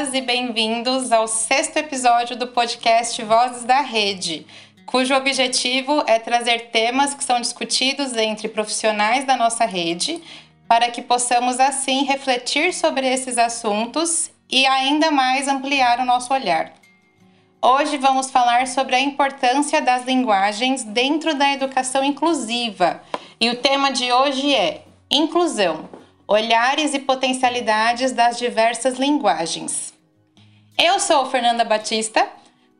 bem-vindas e bem-vindos ao sexto episódio do podcast Vozes da Rede, cujo objetivo é trazer temas que são discutidos entre profissionais da nossa rede, para que possamos assim refletir sobre esses assuntos e ainda mais ampliar o nosso olhar. Hoje vamos falar sobre a importância das linguagens dentro da educação inclusiva. E o tema de hoje é Inclusão: Olhares e potencialidades das diversas linguagens. Eu sou Fernanda Batista,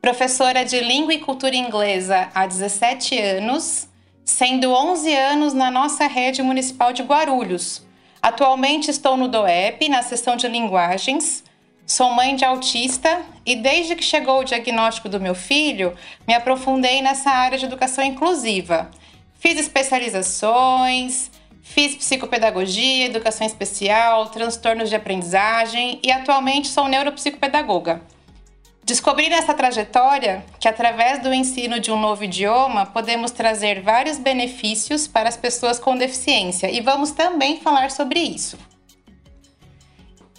professora de Língua e Cultura Inglesa há 17 anos, sendo 11 anos na nossa rede municipal de Guarulhos. Atualmente estou no DOEP, na seção de linguagens, Sou mãe de autista e desde que chegou o diagnóstico do meu filho, me aprofundei nessa área de educação inclusiva. Fiz especializações, fiz psicopedagogia, educação especial, transtornos de aprendizagem e atualmente sou neuropsicopedagoga. Descobri nessa trajetória que, através do ensino de um novo idioma, podemos trazer vários benefícios para as pessoas com deficiência e vamos também falar sobre isso.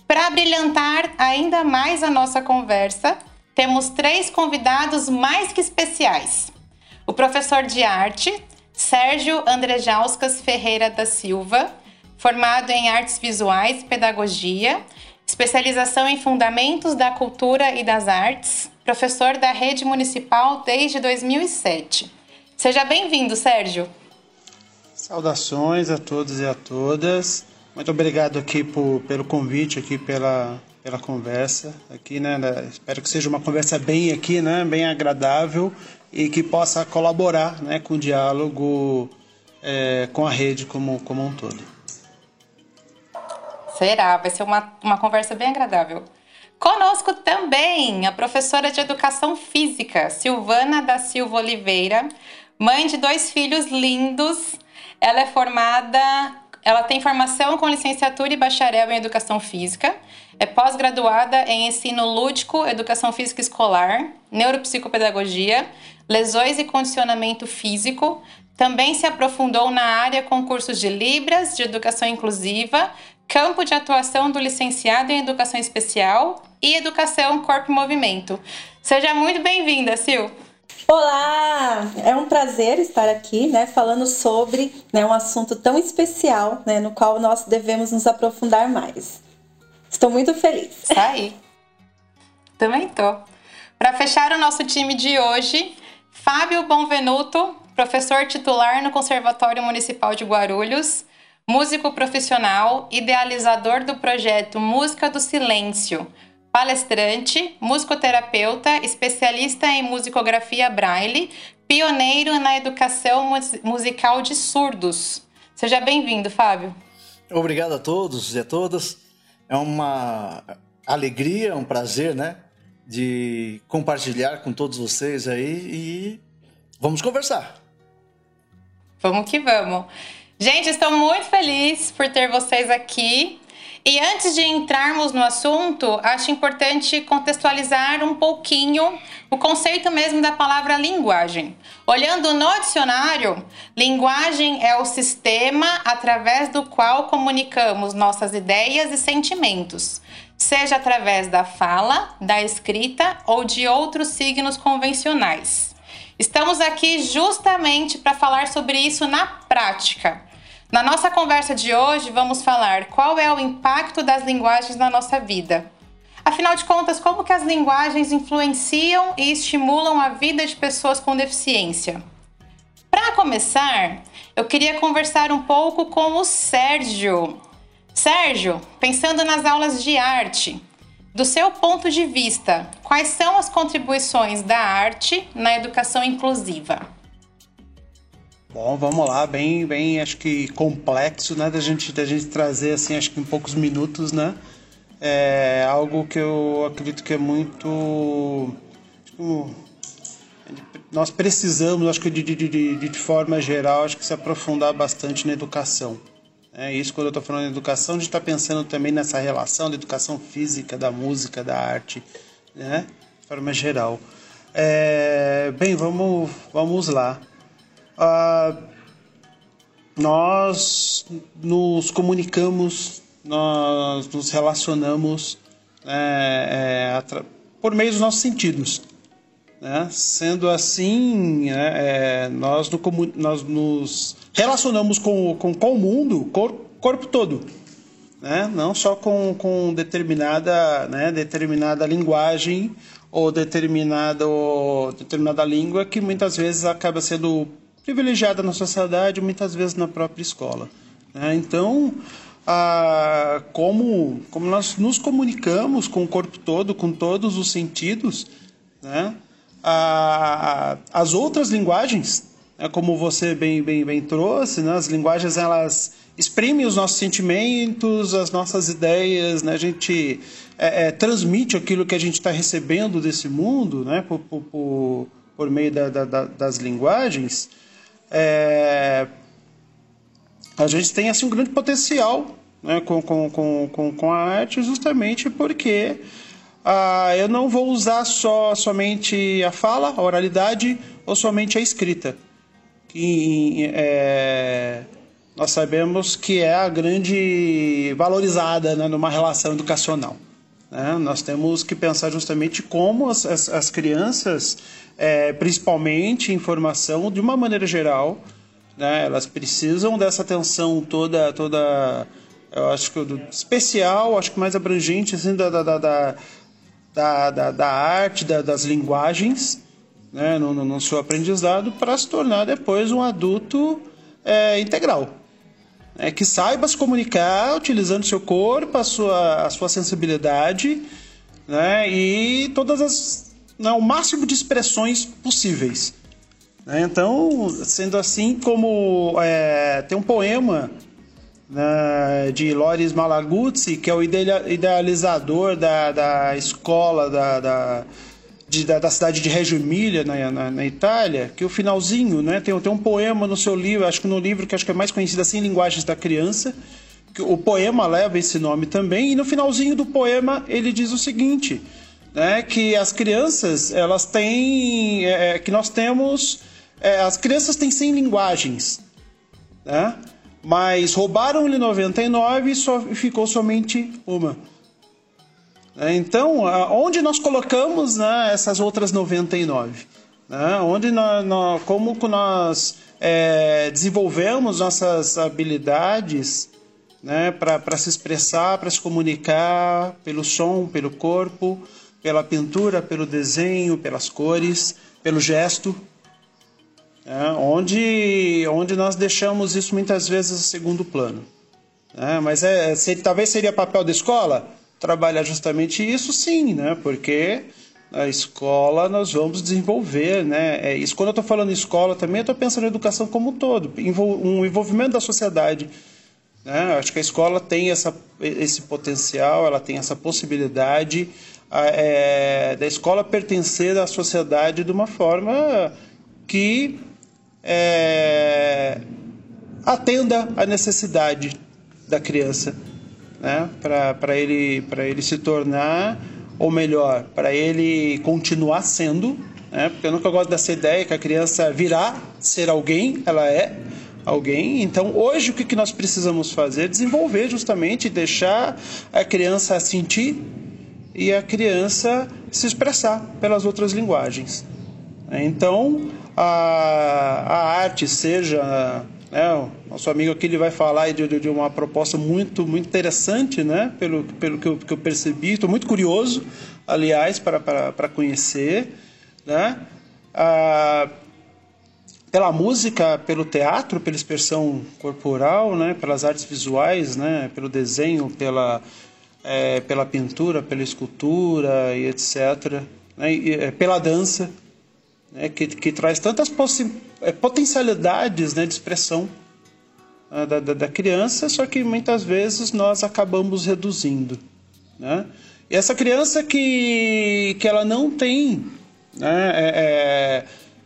Para brilhantar ainda mais a nossa conversa, temos três convidados mais que especiais. O professor de arte, Sérgio Andrejauskas Ferreira da Silva, formado em artes visuais e pedagogia, especialização em fundamentos da cultura e das artes, professor da rede municipal desde 2007. Seja bem-vindo, Sérgio. Saudações a todos e a todas. Muito obrigado aqui por, pelo convite, aqui pela, pela conversa aqui, né? Espero que seja uma conversa bem aqui, né? Bem agradável e que possa colaborar, né? Com o diálogo é, com a rede como, como um todo. Será, vai ser uma, uma conversa bem agradável. Conosco também a professora de Educação Física, Silvana da Silva Oliveira, mãe de dois filhos lindos. Ela é formada ela tem formação com licenciatura e bacharel em Educação Física, é pós-graduada em Ensino Lúdico, Educação Física Escolar, Neuropsicopedagogia, Lesões e Condicionamento Físico. Também se aprofundou na área com cursos de Libras, de Educação Inclusiva, campo de atuação do licenciado em Educação Especial e Educação Corpo e Movimento. Seja muito bem-vinda, Sil! Olá! É um prazer estar aqui, né, falando sobre né, um assunto tão especial, né, no qual nós devemos nos aprofundar mais. Estou muito feliz. Isso aí. Também tô. Para fechar o nosso time de hoje, Fábio Bonvenuto, professor titular no Conservatório Municipal de Guarulhos, músico profissional, idealizador do projeto Música do Silêncio, palestrante, musicoterapeuta, especialista em musicografia braille, pioneiro na educação musical de surdos. Seja bem-vindo, Fábio. Obrigado a todos e a todas. É uma alegria, um prazer, né, de compartilhar com todos vocês aí e vamos conversar. Vamos que vamos. Gente, estou muito feliz por ter vocês aqui. E antes de entrarmos no assunto, acho importante contextualizar um pouquinho o conceito mesmo da palavra linguagem. Olhando no dicionário, linguagem é o sistema através do qual comunicamos nossas ideias e sentimentos, seja através da fala, da escrita ou de outros signos convencionais. Estamos aqui justamente para falar sobre isso na prática na nossa conversa de hoje, vamos falar qual é o impacto das linguagens na nossa vida. Afinal de contas, como que as linguagens influenciam e estimulam a vida de pessoas com deficiência? Para começar, eu queria conversar um pouco com o Sérgio. Sérgio, pensando nas aulas de arte, do seu ponto de vista, quais são as contribuições da arte na educação inclusiva? Bom, vamos lá, bem, bem, acho que complexo, né, da gente, da gente trazer assim, acho que em poucos minutos, né, é algo que eu acredito que é muito, nós precisamos, acho que de, de, de, de forma geral, acho que se aprofundar bastante na educação. É isso quando eu estou falando de educação, a gente está pensando também nessa relação da educação física, da música, da arte, né, de forma geral. É, bem, vamos, vamos lá. Uh, nós nos comunicamos, nós nos relacionamos é, é, por meio dos nossos sentidos. Né? Sendo assim, né, é, nós, no, nós, nos relacionamos com, com, com o mundo, corpo, corpo todo. Né? Não só com, com determinada, né, determinada linguagem ou determinada, ou determinada língua que muitas vezes acaba sendo privilegiada na sociedade, muitas vezes na própria escola. Né? Então, como, como nós nos comunicamos com o corpo todo, com todos os sentidos, né? as outras linguagens, né? como você bem, bem, bem trouxe, né? as linguagens elas exprimem os nossos sentimentos, as nossas ideias, né? a gente é, é, transmite aquilo que a gente está recebendo desse mundo né? por, por, por, por meio da, da, das linguagens. É, a gente tem assim um grande potencial né, com, com, com, com, a arte justamente porque ah, eu não vou usar só somente a fala, a oralidade ou somente a escrita. Que é, nós sabemos que é a grande valorizada né, numa relação educacional. Né? Nós temos que pensar justamente como as, as, as crianças, é, principalmente em formação, de uma maneira geral, né? Elas precisam dessa atenção toda, toda eu acho que especial, acho que mais abrangente assim, da, da, da, da, da arte, da, das linguagens, né? no, no, no seu aprendizado, para se tornar depois um adulto é, integral. É, que saiba se comunicar utilizando seu corpo, a sua, a sua sensibilidade né? e todas as, né, o máximo de expressões possíveis. Né? Então, sendo assim, como é, tem um poema né, de Loris Malaguzzi, que é o idealizador da, da escola da, da, de, da, da, cidade de Reggio Emilia, na, na, na, Itália, que o finalzinho, né, tem, tem um poema no seu livro, acho que no livro que acho que é mais conhecido assim, Linguagens da Criança, que o poema leva esse nome também, e no finalzinho do poema ele diz o seguinte, né, que as crianças, elas têm, é, que nós temos é, as crianças têm 100 linguagens, né? mas roubaram-lhe 99 e só ficou somente uma. É, então, onde nós colocamos né, essas outras 99? Né? Onde nós, nós, como nós é, desenvolvemos nossas habilidades né, para se expressar, para se comunicar pelo som, pelo corpo, pela pintura, pelo desenho, pelas cores, pelo gesto é, onde, onde nós deixamos isso muitas vezes a segundo plano. É, mas é, se, talvez seria papel da escola trabalhar justamente isso, sim, né? porque na escola nós vamos desenvolver. Né? É, isso, quando eu estou falando escola também, eu estou pensando em educação como um todo, um envolvimento da sociedade. Né? Acho que a escola tem essa, esse potencial, ela tem essa possibilidade é, da escola pertencer à sociedade de uma forma que é, atenda à necessidade da criança, né? para ele, ele se tornar, ou melhor, para ele continuar sendo, né? porque eu nunca gosto dessa ideia que a criança virá ser alguém, ela é alguém. Então, hoje, o que nós precisamos fazer? Desenvolver justamente, deixar a criança sentir e a criança se expressar pelas outras linguagens. Então, a, a arte seja né, nosso amigo aqui ele vai falar de, de, uma proposta muito muito interessante né pelo, pelo que, eu, que eu percebi estou muito curioso aliás para, conhecer né ah, pela música pelo teatro pela expressão corporal né pelas artes visuais né pelo desenho pela é, pela pintura pela escultura e etc né, e, é, pela dança né, que, que traz tantas é, potencialidades né, de expressão né, da, da, da, criança, só que muitas vezes nós acabamos reduzindo. Né? E essa criança que, que ela não tem né, é,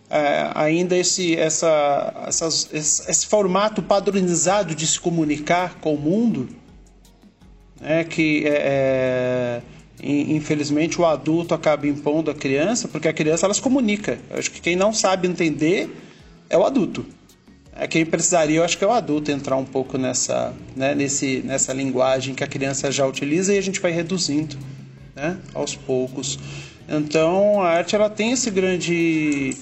é, é, ainda esse, essa, essas, esse, esse, formato padronizado de se comunicar com o mundo, né, que é, é infelizmente o adulto acaba impondo a criança, porque a criança ela se comunica. Eu acho que quem não sabe entender é o adulto. É quem precisaria, eu acho que é o adulto entrar um pouco nessa, né, nesse, nessa linguagem que a criança já utiliza e a gente vai reduzindo né? aos poucos. Então a arte ela tem esse grande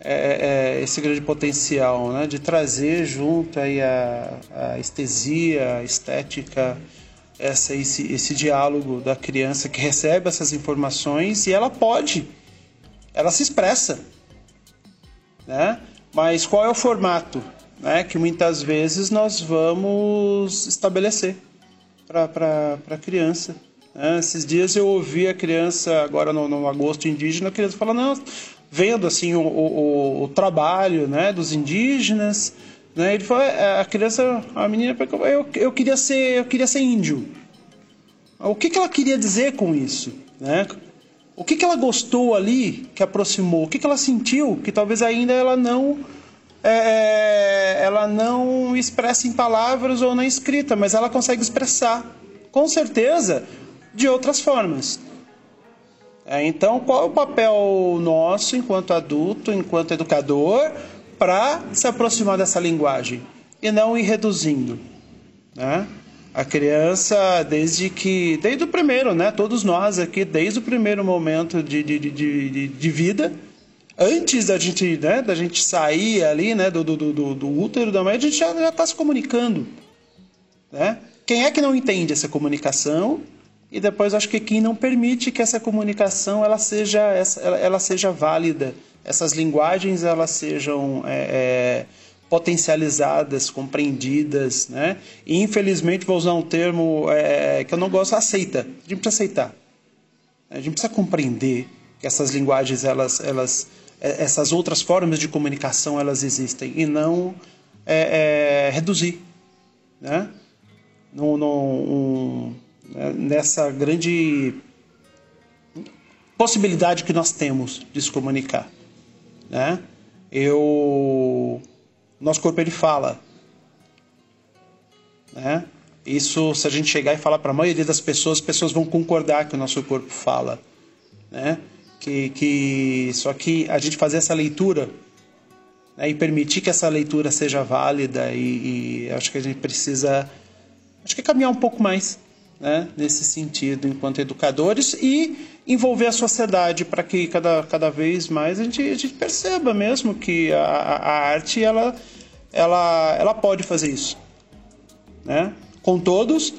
é, é, esse grande potencial né? de trazer junto aí a, a estesia, a estética, essa, esse, esse diálogo da criança que recebe essas informações e ela pode, ela se expressa. Né? Mas qual é o formato né, que muitas vezes nós vamos estabelecer para a criança? Né? Esses dias eu ouvi a criança, agora no, no agosto indígena, a criança falando, vendo assim o, o, o trabalho né, dos indígenas, né, ele falou, é, a criança, a menina, eu, eu queria ser, eu queria ser índio. O que, que ela queria dizer com isso, né? O que, que ela gostou ali que aproximou? O que, que ela sentiu que talvez ainda ela não é, é, ela não expressa em palavras ou na escrita, mas ela consegue expressar, com certeza, de outras formas. É, então, qual é o papel nosso, enquanto adulto, enquanto educador, para se aproximar dessa linguagem e não ir reduzindo, né? A criança, desde que. Desde o primeiro, né? Todos nós aqui, desde o primeiro momento de, de, de, de, vida, antes da gente, né, da gente sair ali, né, do, do, do, do útero da mãe, a gente já está se comunicando. Né? Quem é que não entende essa comunicação? E depois acho que quem não permite que essa comunicação ela seja, ela, ela seja válida, essas linguagens elas sejam é, é, potencializadas, compreendidas, né? E infelizmente vou usar um termo é, que eu não gosto, aceita. A gente precisa aceitar. A gente precisa compreender que essas linguagens, elas, elas, é, essas outras formas de comunicação, elas existem e não é, é, reduzir, né? No, no, um, né? nessa grande possibilidade que nós temos de se comunicar, né? Eu nosso corpo ele fala. Né? Isso, se a gente chegar e falar para a maioria das pessoas, as pessoas vão concordar que o nosso corpo fala. Né? Que, que, só que a gente fazer essa leitura né, e permitir que essa leitura seja válida e, e acho que a gente precisa acho que caminhar um pouco mais né, nesse sentido enquanto educadores e envolver a sociedade para que cada, cada vez mais a gente, a gente perceba mesmo que a, a arte ela, ela, ela pode fazer isso né, com todos.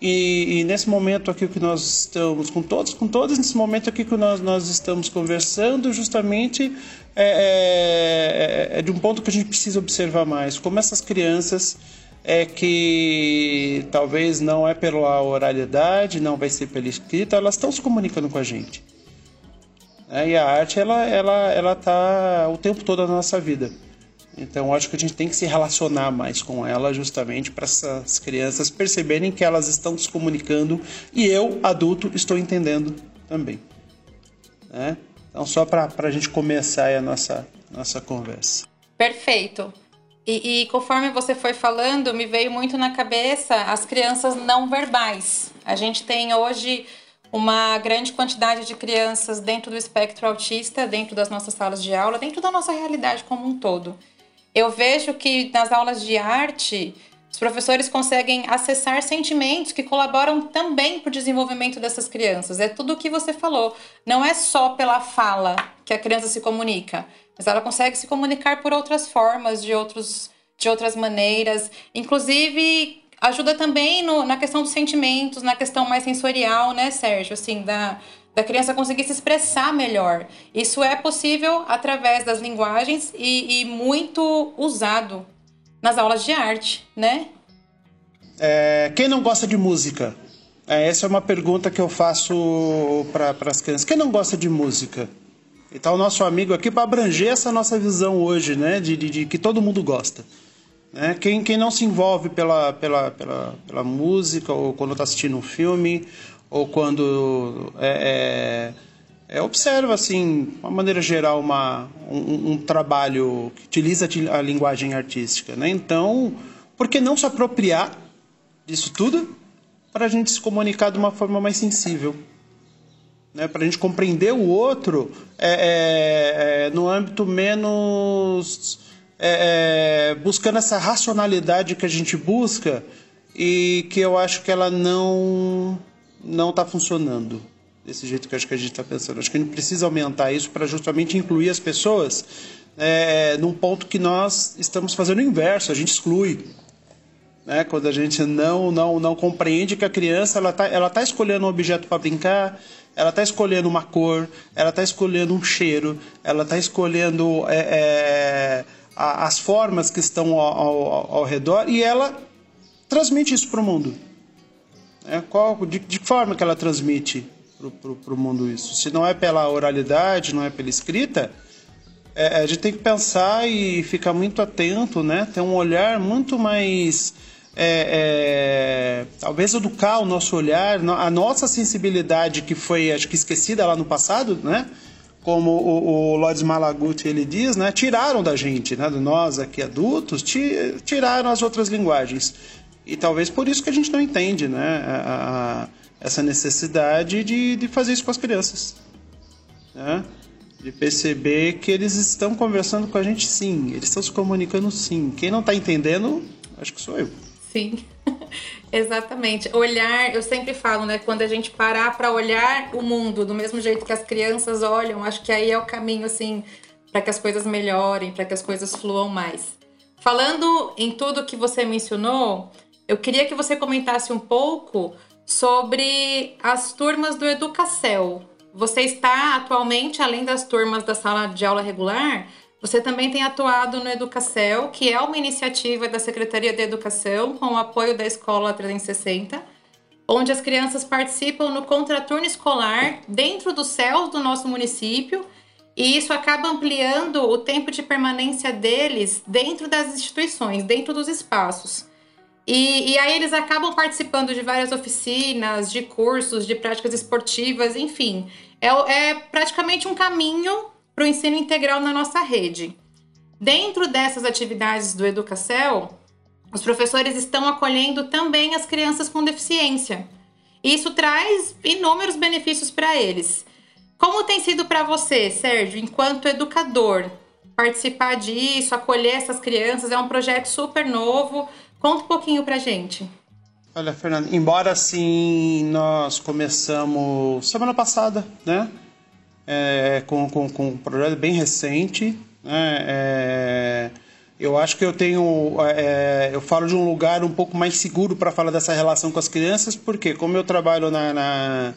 E, e, nesse momento aqui que nós estamos com todos com todos nesse momento aqui que nós, nós estamos conversando justamente é, é, é, é de um ponto que a gente precisa observar mais como essas crianças é que talvez não é pela oralidade, não vai ser pela escrita, elas estão se comunicando com a gente. É, e a arte, ela, ela, ela tá o tempo todo na nossa vida. Então, acho que a gente tem que se relacionar mais com ela, justamente para essas crianças perceberem que elas estão se comunicando e eu, adulto, estou entendendo também. Né? Então, só para a gente começar a nossa, nossa conversa. Perfeito. E, e, conforme você foi falando, me veio muito na cabeça as crianças não verbais. A gente tem hoje uma grande quantidade de crianças dentro do espectro autista, dentro das nossas salas de aula, dentro da nossa realidade como um todo. Eu vejo que nas aulas de arte, os professores conseguem acessar sentimentos que colaboram também para o desenvolvimento dessas crianças. É tudo o que você falou. Não é só pela fala que a criança se comunica mas ela consegue se comunicar por outras formas, de, outros, de outras maneiras. Inclusive, ajuda também no, na questão dos sentimentos, na questão mais sensorial, né, Sérgio? Assim, da, da criança conseguir se expressar melhor. Isso é possível através das linguagens e, e muito usado nas aulas de arte, né? É, quem não gosta de música? É, essa é uma pergunta que eu faço para as crianças. Quem não gosta de música? E está o nosso amigo aqui para abranger essa nossa visão hoje, né? De, de, de, que todo mundo gosta. Né? Quem, quem não se envolve pela, pela, pela, pela música, ou quando está assistindo um filme, ou quando é, é, é, observa, assim, de uma maneira geral, uma, um, um trabalho que utiliza a linguagem artística. Né? Então, por que não se apropriar disso tudo para a gente se comunicar de uma forma mais sensível? Né, para a gente compreender o outro é, é, é, no âmbito menos é, é, buscando essa racionalidade que a gente busca e que eu acho que ela não não está funcionando. desse jeito que acho que a gente está pensando. Acho que a gente precisa aumentar isso para justamente incluir as pessoas é, num ponto que nós estamos fazendo o inverso, a gente exclui. Né? Quando a gente não, não, não compreende que a criança ela está ela tá escolhendo um objeto para brincar, ela está escolhendo uma cor, ela está escolhendo um cheiro, ela está escolhendo é, é, as formas que estão ao, ao, ao, redor e ela transmite isso para o mundo. É, qual, de, de que forma que ela transmite para o mundo isso? Se não é pela oralidade, não é pela escrita, é, a gente tem que pensar e ficar muito atento, né? Ter um olhar muito mais é, é, talvez educar o nosso olhar, a nossa sensibilidade que foi, acho que esquecida lá no passado, né? Como o, o Lodz Malaguti ele diz, né? Tiraram da gente, né? De nós aqui adultos, tiraram as outras linguagens. E talvez por isso que a gente não entende, né? A, a, essa necessidade de, de fazer isso com as crianças, né? De perceber que eles estão conversando com a gente sim, eles estão se comunicando sim. Quem não está entendendo, acho que sou eu. Sim, exatamente. Olhar, eu sempre falo, né? Quando a gente parar para olhar o mundo do mesmo jeito que as crianças olham, acho que aí é o caminho, assim, para que as coisas melhorem, para que as coisas fluam mais. Falando em tudo que você mencionou, eu queria que você comentasse um pouco sobre as turmas do Educacel. Você está atualmente, além das turmas da sala de aula regular, você também tem atuado no Educacel, que é uma iniciativa da Secretaria de Educação com o apoio da Escola 360, onde as crianças participam no contraturno escolar dentro dos céus do nosso município, e isso acaba ampliando o tempo de permanência deles dentro das instituições, dentro dos espaços. E, e aí eles acabam participando de várias oficinas, de cursos, de práticas esportivas, enfim. É, é praticamente um caminho para o ensino integral na nossa rede. Dentro dessas atividades do Educacel, os professores estão acolhendo também as crianças com deficiência. Isso traz inúmeros benefícios para eles. Como tem sido para você, Sérgio, enquanto educador, participar disso, acolher essas crianças? É um projeto super novo. Conta um pouquinho para gente. Olha, Fernando, embora assim nós começamos semana passada, né? É, com, com, com, um projeto bem recente. Né? É, eu acho que eu tenho. É, eu falo de um lugar um pouco mais seguro para falar dessa relação com as crianças, porque como eu trabalho na, na,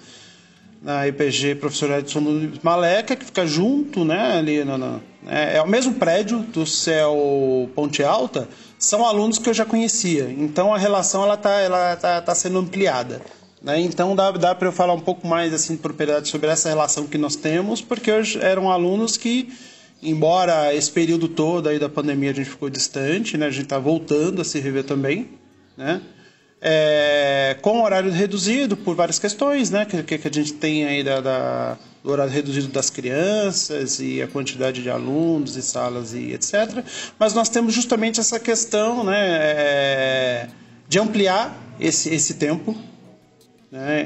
na IPG São Luís Maleca, que fica junto, né, ali no, no, é, é o mesmo prédio do Céu Ponte Alta, são alunos que eu já conhecia. Então a relação ela está ela tá, tá sendo ampliada. Né? Então dá, dá para eu falar um pouco mais assim de propriedade sobre essa relação que nós temos, porque hoje eram alunos que, embora esse período todo aí da pandemia a gente ficou distante, né? a gente está voltando a se rever também, né? É, com horário reduzido por várias questões, né? Que, que a gente tem aí da, da, do horário reduzido das crianças e a quantidade de alunos e salas e etc. Mas nós temos justamente essa questão, né? É, de ampliar esse, esse tempo, né,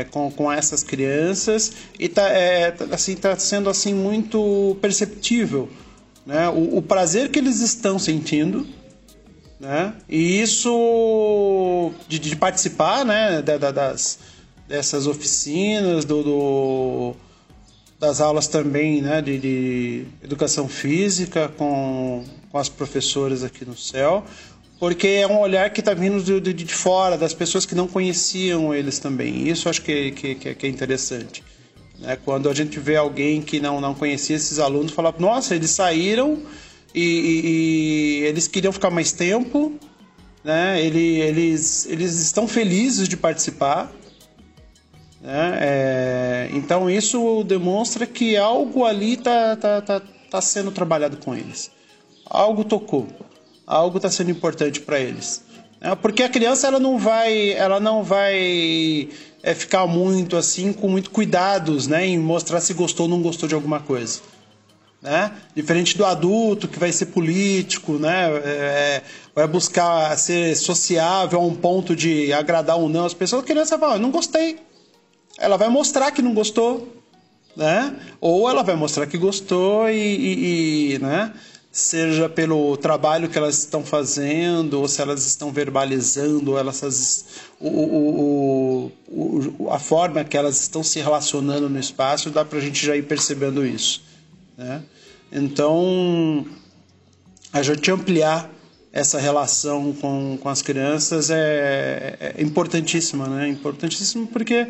é, com, com essas crianças. E tá, é, tá, assim, tá sendo assim muito perceptível né, o, o prazer que eles estão sentindo né, e isso de, de participar né, da, da, das, dessas oficinas, do, do, das aulas também né, de, de educação física com, com as professoras aqui no céu porque é um olhar que está vindo de, de, de, fora, das pessoas que não conheciam eles também. Isso acho que, que, que é interessante. Né? Quando a gente vê alguém que não, não conhecia esses alunos, falar, nossa, eles saíram e, e, e eles queriam ficar mais tempo, né? Ele, eles, eles estão felizes de participar. Né? É, então isso demonstra que algo ali está tá, tá, tá sendo trabalhado com eles. Algo tocou algo está sendo importante para eles. É, porque a criança ela não vai, ela não vai é, ficar muito assim, com muito cuidados, né, em mostrar se gostou ou não gostou de alguma coisa. Né? Diferente do adulto que vai ser político, né? É, vai buscar ser sociável a um ponto de agradar ou não as pessoas, a criança fala, não gostei. Ela vai mostrar que não gostou, né? Ou ela vai mostrar que gostou e, e, e né? Seja pelo trabalho que elas estão fazendo, ou se elas estão verbalizando, ou elas, o, o, o, a forma que elas estão se relacionando no espaço, dá para a gente já ir percebendo isso. Né? Então, a gente ampliar essa relação com, com as crianças é, é importantíssima, né? Importantíssimo porque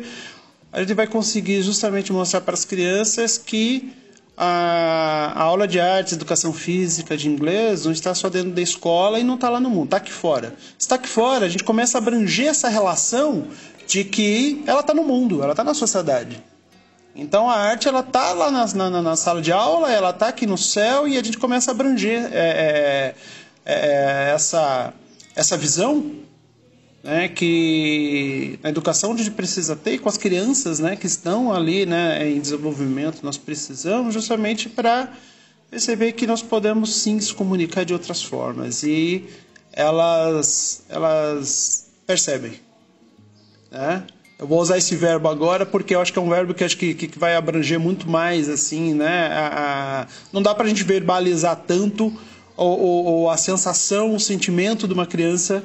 a gente vai conseguir justamente mostrar para as crianças que a, a, aula de artes, educação física, de inglês, não está só dentro da escola e não está lá no mundo, está aqui fora. Está aqui fora, a gente começa a abranger essa relação de que ela está no mundo, ela está na sociedade. Então a arte ela está lá na, na, na, sala de aula, ela está aqui no céu e a gente começa a abranger é, é, é, essa, essa visão né, que a educação a gente precisa ter com as crianças né, que estão ali né, em desenvolvimento, nós precisamos justamente para perceber que nós podemos sim se comunicar de outras formas e elas, elas percebem. Né? Eu vou usar esse verbo agora porque eu acho que é um verbo que acho que, que vai abranger muito mais assim, né? A, a, não dá para a gente verbalizar tanto ou, ou, ou a sensação, o sentimento de uma criança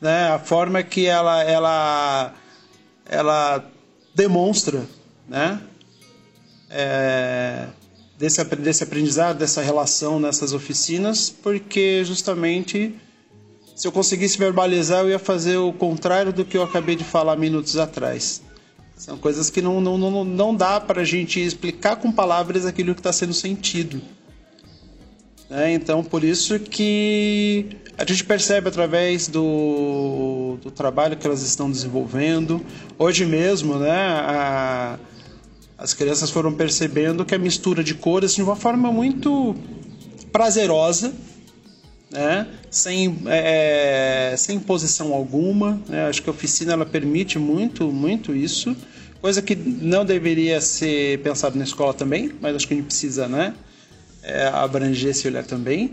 né? A forma que ela ela ela demonstra, né? É, desse, desse aprendizado, dessa relação nessas oficinas, porque justamente se eu conseguisse verbalizar, eu ia fazer o contrário do que eu acabei de falar minutos atrás. São coisas que não, não, não, não dá para a gente explicar com palavras aquilo que está sendo sentido. Né? Então, por isso que a gente percebe através do, do trabalho que elas estão desenvolvendo. Hoje mesmo, né, a, as crianças foram percebendo que a mistura de cores de uma forma muito prazerosa, né? sem, é, sem posição alguma. Né? Acho que a oficina ela permite muito, muito isso, coisa que não deveria ser pensado na escola também, mas acho que a gente precisa né? É, abranger esse olhar também.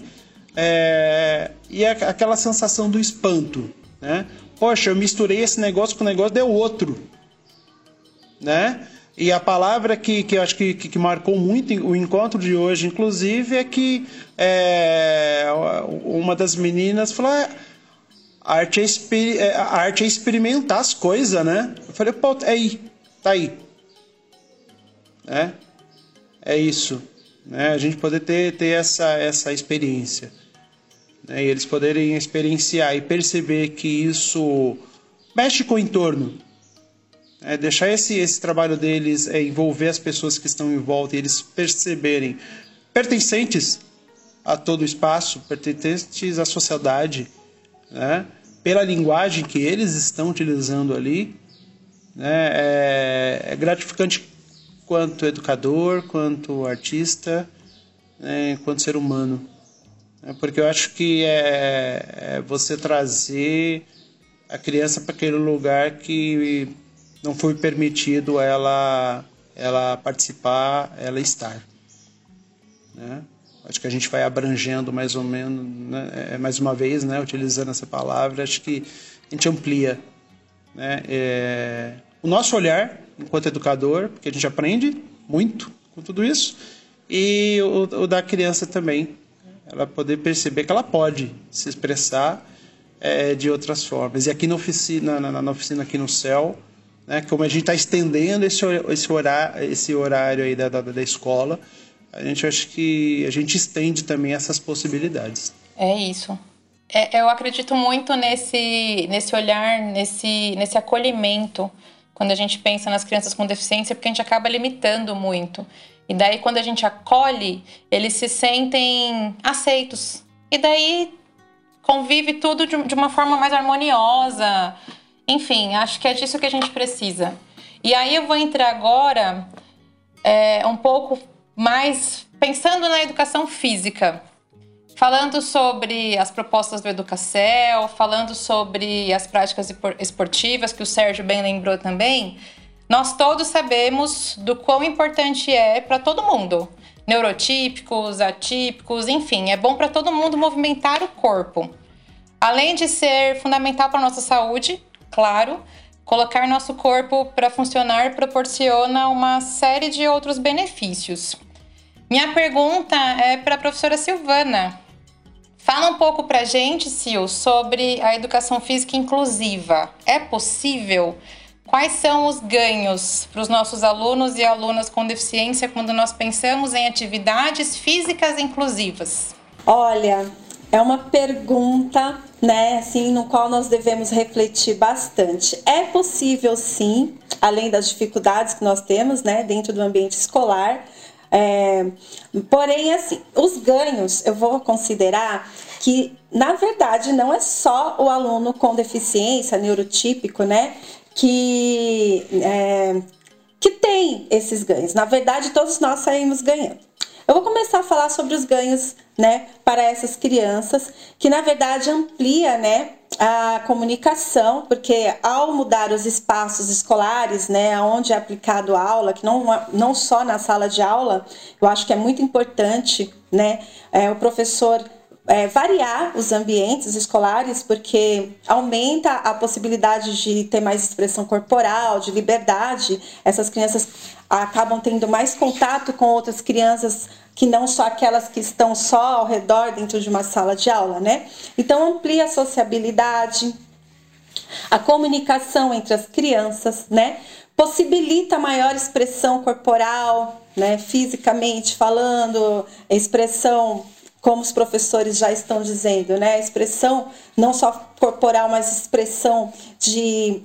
É, e é aquela sensação do espanto, né? Poxa, eu misturei esse negócio com o negócio deu outro, né? E a palavra que, que eu acho que, que, marcou muito o encontro de hoje, inclusive, é que é, uma das meninas falou: ah, a arte, é, é, a arte é experimentar as coisas, né? Eu falei, pô, é aí, tá aí. É, é isso né? a gente poder ter, ter essa, essa experiência. Né? E eles poderem experienciar e perceber que isso mexe com o entorno. É, deixar esse, esse trabalho deles é, envolver as pessoas que estão em volta e eles perceberem pertencentes a todo o espaço, pertencentes à sociedade, né? pela linguagem que eles estão utilizando ali, né? é, é gratificante quanto educador, quanto artista, né, quanto ser humano. É porque eu acho que é, é você trazer a criança para aquele lugar que não foi permitido ela, ela participar, ela estar. Né? Acho que a gente vai abrangendo mais ou menos, né? É, mais uma vez, né? utilizando essa palavra, acho que a gente amplia né? É, o nosso olhar enquanto educador, porque a gente aprende muito com tudo isso, e o, o da criança também, ela poder perceber que ela pode se expressar é, de outras formas. E aqui na oficina, na, na oficina aqui no céu, né, como a gente está estendendo esse, esse, horário, esse horário aí da, da, da escola, a gente acha que a gente estende também essas possibilidades. É isso. É, eu acredito muito nesse, nesse olhar, nesse, nesse acolhimento quando a gente pensa nas crianças com deficiência, porque a gente acaba limitando muito. E daí, quando a gente acolhe, eles se sentem aceitos. E daí convive tudo de, uma forma mais harmoniosa. Enfim, acho que é disso que a gente precisa. E aí eu vou entrar agora é, um pouco mais pensando na educação física falando sobre as propostas do Educacel, falando sobre as práticas esportivas, que o Sérgio bem lembrou também, nós todos sabemos do quão importante é para todo mundo. Neurotípicos, atípicos, enfim, é bom para todo mundo movimentar o corpo. Além de ser fundamental para nossa saúde, claro, colocar nosso corpo para funcionar proporciona uma série de outros benefícios. Minha pergunta é para a professora Silvana. Fala um pouco pra gente, Sil, sobre a educação física inclusiva. É possível? Quais são os ganhos para os nossos alunos e alunas com deficiência quando nós pensamos em atividades físicas inclusivas? Olha, é uma pergunta, né, assim, no qual nós devemos refletir bastante. É possível, sim, além das dificuldades que nós temos, né, dentro do ambiente escolar. É, porém, assim, os ganhos eu vou considerar que, na verdade, não é só o aluno com deficiência neurotípico, né, que, é, que tem esses ganhos. Na verdade, todos nós saímos ganhando. Eu vou começar a falar sobre os ganhos, né, para essas crianças, que na verdade amplia, né, a comunicação, porque ao mudar os espaços escolares, né, onde é aplicado a aula, que não, não só na sala de aula, eu acho que é muito importante, né, é, o professor é, variar os ambientes escolares, porque aumenta a possibilidade de ter mais expressão corporal, de liberdade. Essas crianças acabam tendo mais contato com outras crianças que não só aquelas que estão só ao redor dentro de uma sala de aula, né? Então amplia a sociabilidade, a comunicação entre as crianças, né? Possibilita maior expressão corporal, né? Fisicamente falando, expressão como os professores já estão dizendo, né? Expressão não só corporal, mas expressão de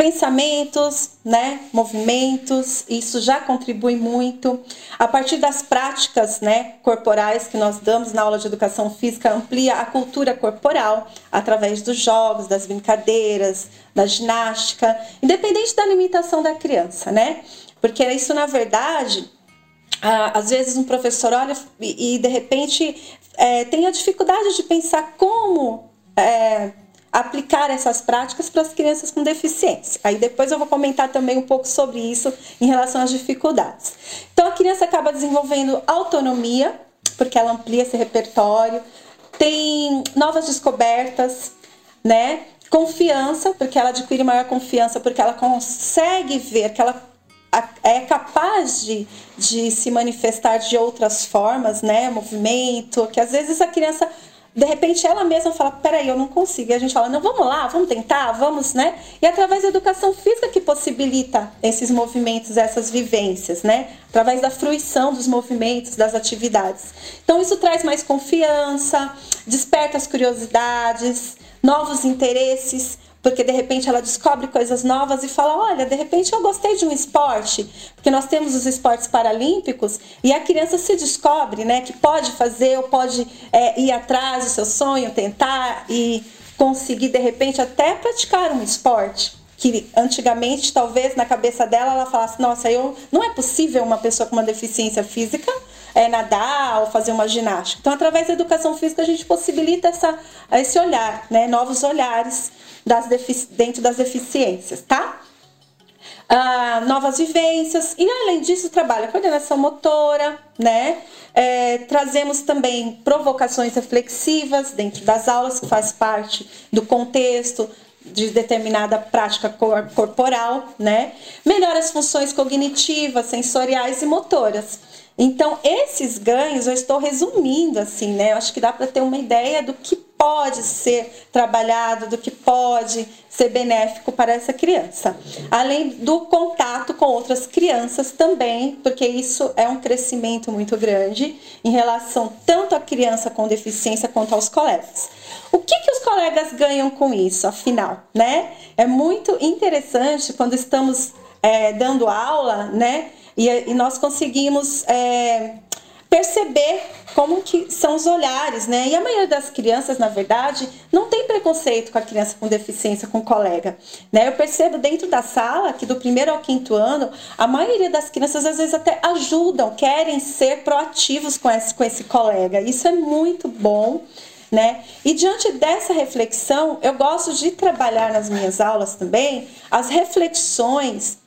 pensamentos, né, movimentos, isso já contribui muito. A partir das práticas, né, corporais que nós damos na aula de educação física, amplia a cultura corporal através dos jogos, das brincadeiras, da ginástica, independente da limitação da criança, né? Porque isso na verdade às vezes um professor olha e, e de repente é, tem a dificuldade de pensar como é, aplicar essas práticas para as crianças com deficiência. Aí depois eu vou comentar também um pouco sobre isso em relação às dificuldades. Então a criança acaba desenvolvendo autonomia, porque ela amplia esse repertório, tem novas descobertas, né? Confiança, porque ela adquire maior confiança, porque ela consegue ver que ela é capaz de, de se manifestar de outras formas, né? Movimento, que às vezes a criança de repente ela mesma fala, peraí, eu não consigo. E a gente fala, não, vamos lá, vamos tentar, vamos, né? E através da educação física que possibilita esses movimentos, essas vivências, né? Através da fruição dos movimentos, das atividades. Então isso traz mais confiança, desperta as curiosidades, novos interesses porque de repente ela descobre coisas novas e fala: olha, de repente eu gostei de um esporte, porque nós temos os esportes paralímpicos e a criança se descobre, né, que pode fazer ou pode é, ir atrás do seu sonho, tentar e conseguir de repente até praticar um esporte que antigamente talvez na cabeça dela ela falasse: nossa, eu não é possível uma pessoa com uma deficiência física é, nadar ou fazer uma ginástica. Então, através da educação física, a gente possibilita essa, esse olhar, né? novos olhares das dentro das deficiências, tá? Ah, novas vivências e além disso trabalha coordenação motora, né? É, trazemos também provocações reflexivas dentro das aulas que faz parte do contexto de determinada prática corporal, né? Melhora as funções cognitivas, sensoriais e motoras. Então, esses ganhos eu estou resumindo assim, né? Eu acho que dá para ter uma ideia do que pode ser trabalhado, do que pode ser benéfico para essa criança. Além do contato com outras crianças também, porque isso é um crescimento muito grande em relação tanto à criança com deficiência quanto aos colegas. O que, que os colegas ganham com isso, afinal, né? É muito interessante quando estamos é, dando aula, né? E, e nós conseguimos é, perceber como que são os olhares, né? E a maioria das crianças, na verdade, não tem preconceito com a criança com deficiência, com o colega, né? Eu percebo dentro da sala que do primeiro ao quinto ano, a maioria das crianças às vezes até ajudam, querem ser proativos com esse, com esse colega. Isso é muito bom. Né? E diante dessa reflexão, eu gosto de trabalhar nas minhas aulas também as reflexões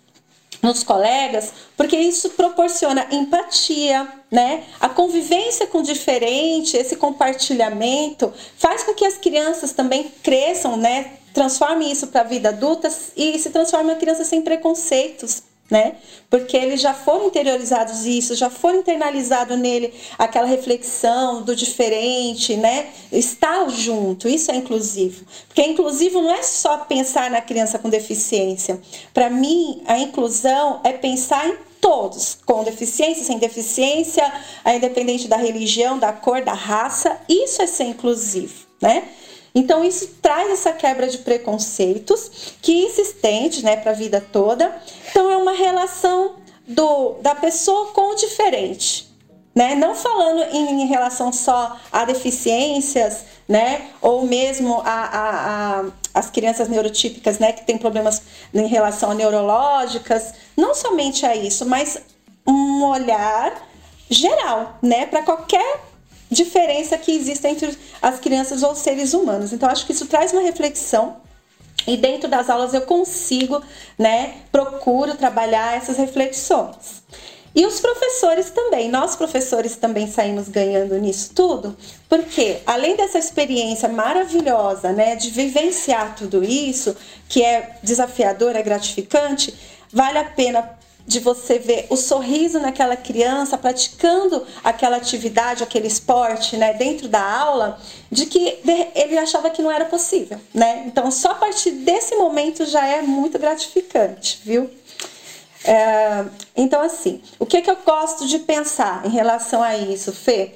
nos colegas, porque isso proporciona empatia, né? A convivência com o diferente, esse compartilhamento, faz com que as crianças também cresçam, né? Transformem isso para a vida adulta e se transformem em crianças sem preconceitos, né? Porque eles já foram interiorizados isso, já foram internalizado nele aquela reflexão do diferente, né? Estar junto, isso é inclusivo. Porque inclusivo não é só pensar na criança com deficiência. Para mim, a inclusão é pensar em todos, com deficiência, sem deficiência, independente da religião, da cor, da raça, isso é ser inclusivo, né? Então isso traz essa quebra de preconceitos que se estende, né, para a vida toda. Então é uma relação do da pessoa com o diferente, né? Não falando em, em relação só a deficiências, né? Ou mesmo a, a, a, as crianças neurotípicas, né? Que têm problemas em relação a neurológicas. Não somente a isso, mas um olhar geral, né? Para qualquer diferença que existe entre as crianças ou seres humanos. Então, acho que isso traz uma reflexão e dentro das aulas eu consigo, né, procuro trabalhar essas reflexões. E os professores também, nós professores também saímos ganhando nisso tudo, porque além dessa experiência maravilhosa, né, de vivenciar tudo isso, que é desafiador, é gratificante, vale a pena de você ver o sorriso naquela criança praticando aquela atividade, aquele esporte, né, dentro da aula, de que ele achava que não era possível, né? Então, só a partir desse momento já é muito gratificante, viu? É, então, assim, o que, que eu gosto de pensar em relação a isso, Fê?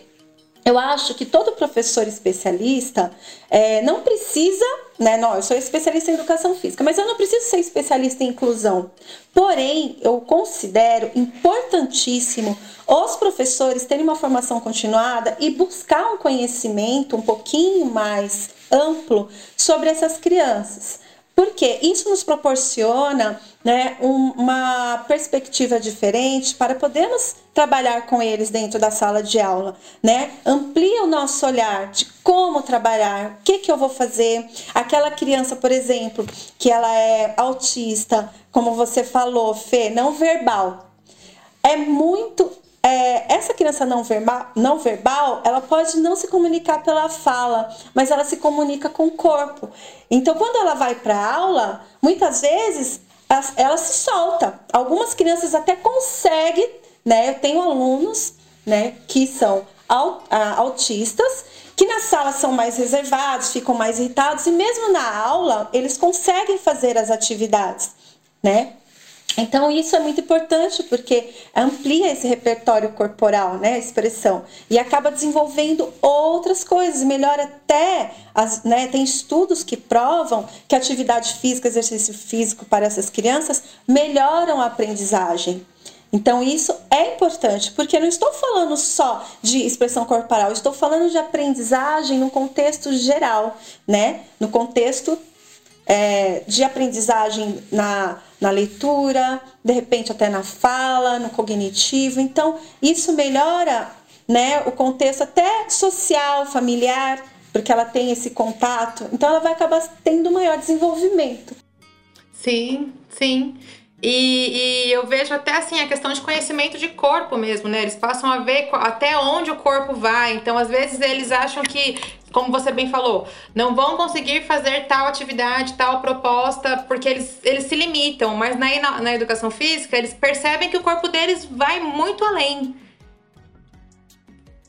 Eu acho que todo professor especialista é, não precisa, né? Não, eu sou especialista em educação física, mas eu não preciso ser especialista em inclusão. Porém, eu considero importantíssimo os professores terem uma formação continuada e buscar um conhecimento um pouquinho mais amplo sobre essas crianças. Porque isso nos proporciona né, um, uma perspectiva diferente para podermos trabalhar com eles dentro da sala de aula, né? Amplia o nosso olhar de como trabalhar, o que, que eu vou fazer. Aquela criança, por exemplo, que ela é autista, como você falou, Fê, não verbal. É muito é, essa criança não verbal, não verbal, ela pode não se comunicar pela fala, mas ela se comunica com o corpo. Então, quando ela vai para aula, muitas vezes ela, se solta. Algumas crianças até conseguem, né? Eu tenho alunos, né, que são autistas, que na sala são mais reservados, ficam mais irritados e mesmo na aula eles conseguem fazer as atividades, né? Então isso é muito importante porque amplia esse repertório corporal, né, a expressão, e acaba desenvolvendo outras coisas, melhora até as, né, tem estudos que provam que atividade física, exercício físico para essas crianças melhoram a aprendizagem. Então isso é importante, porque não estou falando só de expressão corporal, estou falando de aprendizagem no contexto geral, né? No contexto é, de aprendizagem na, na leitura, de repente até na fala, no cognitivo. Então, isso melhora né, o contexto até social, familiar, porque ela tem esse contato. Então, ela vai acabar tendo maior desenvolvimento. Sim, sim. E, e, eu vejo até assim a questão de conhecimento de corpo mesmo, né? Eles passam a ver até onde o corpo vai. Então, às vezes, eles acham que, como você bem falou, não vão conseguir fazer tal atividade, tal proposta, porque eles, eles se limitam. Mas na, na educação física, eles percebem que o corpo deles vai muito além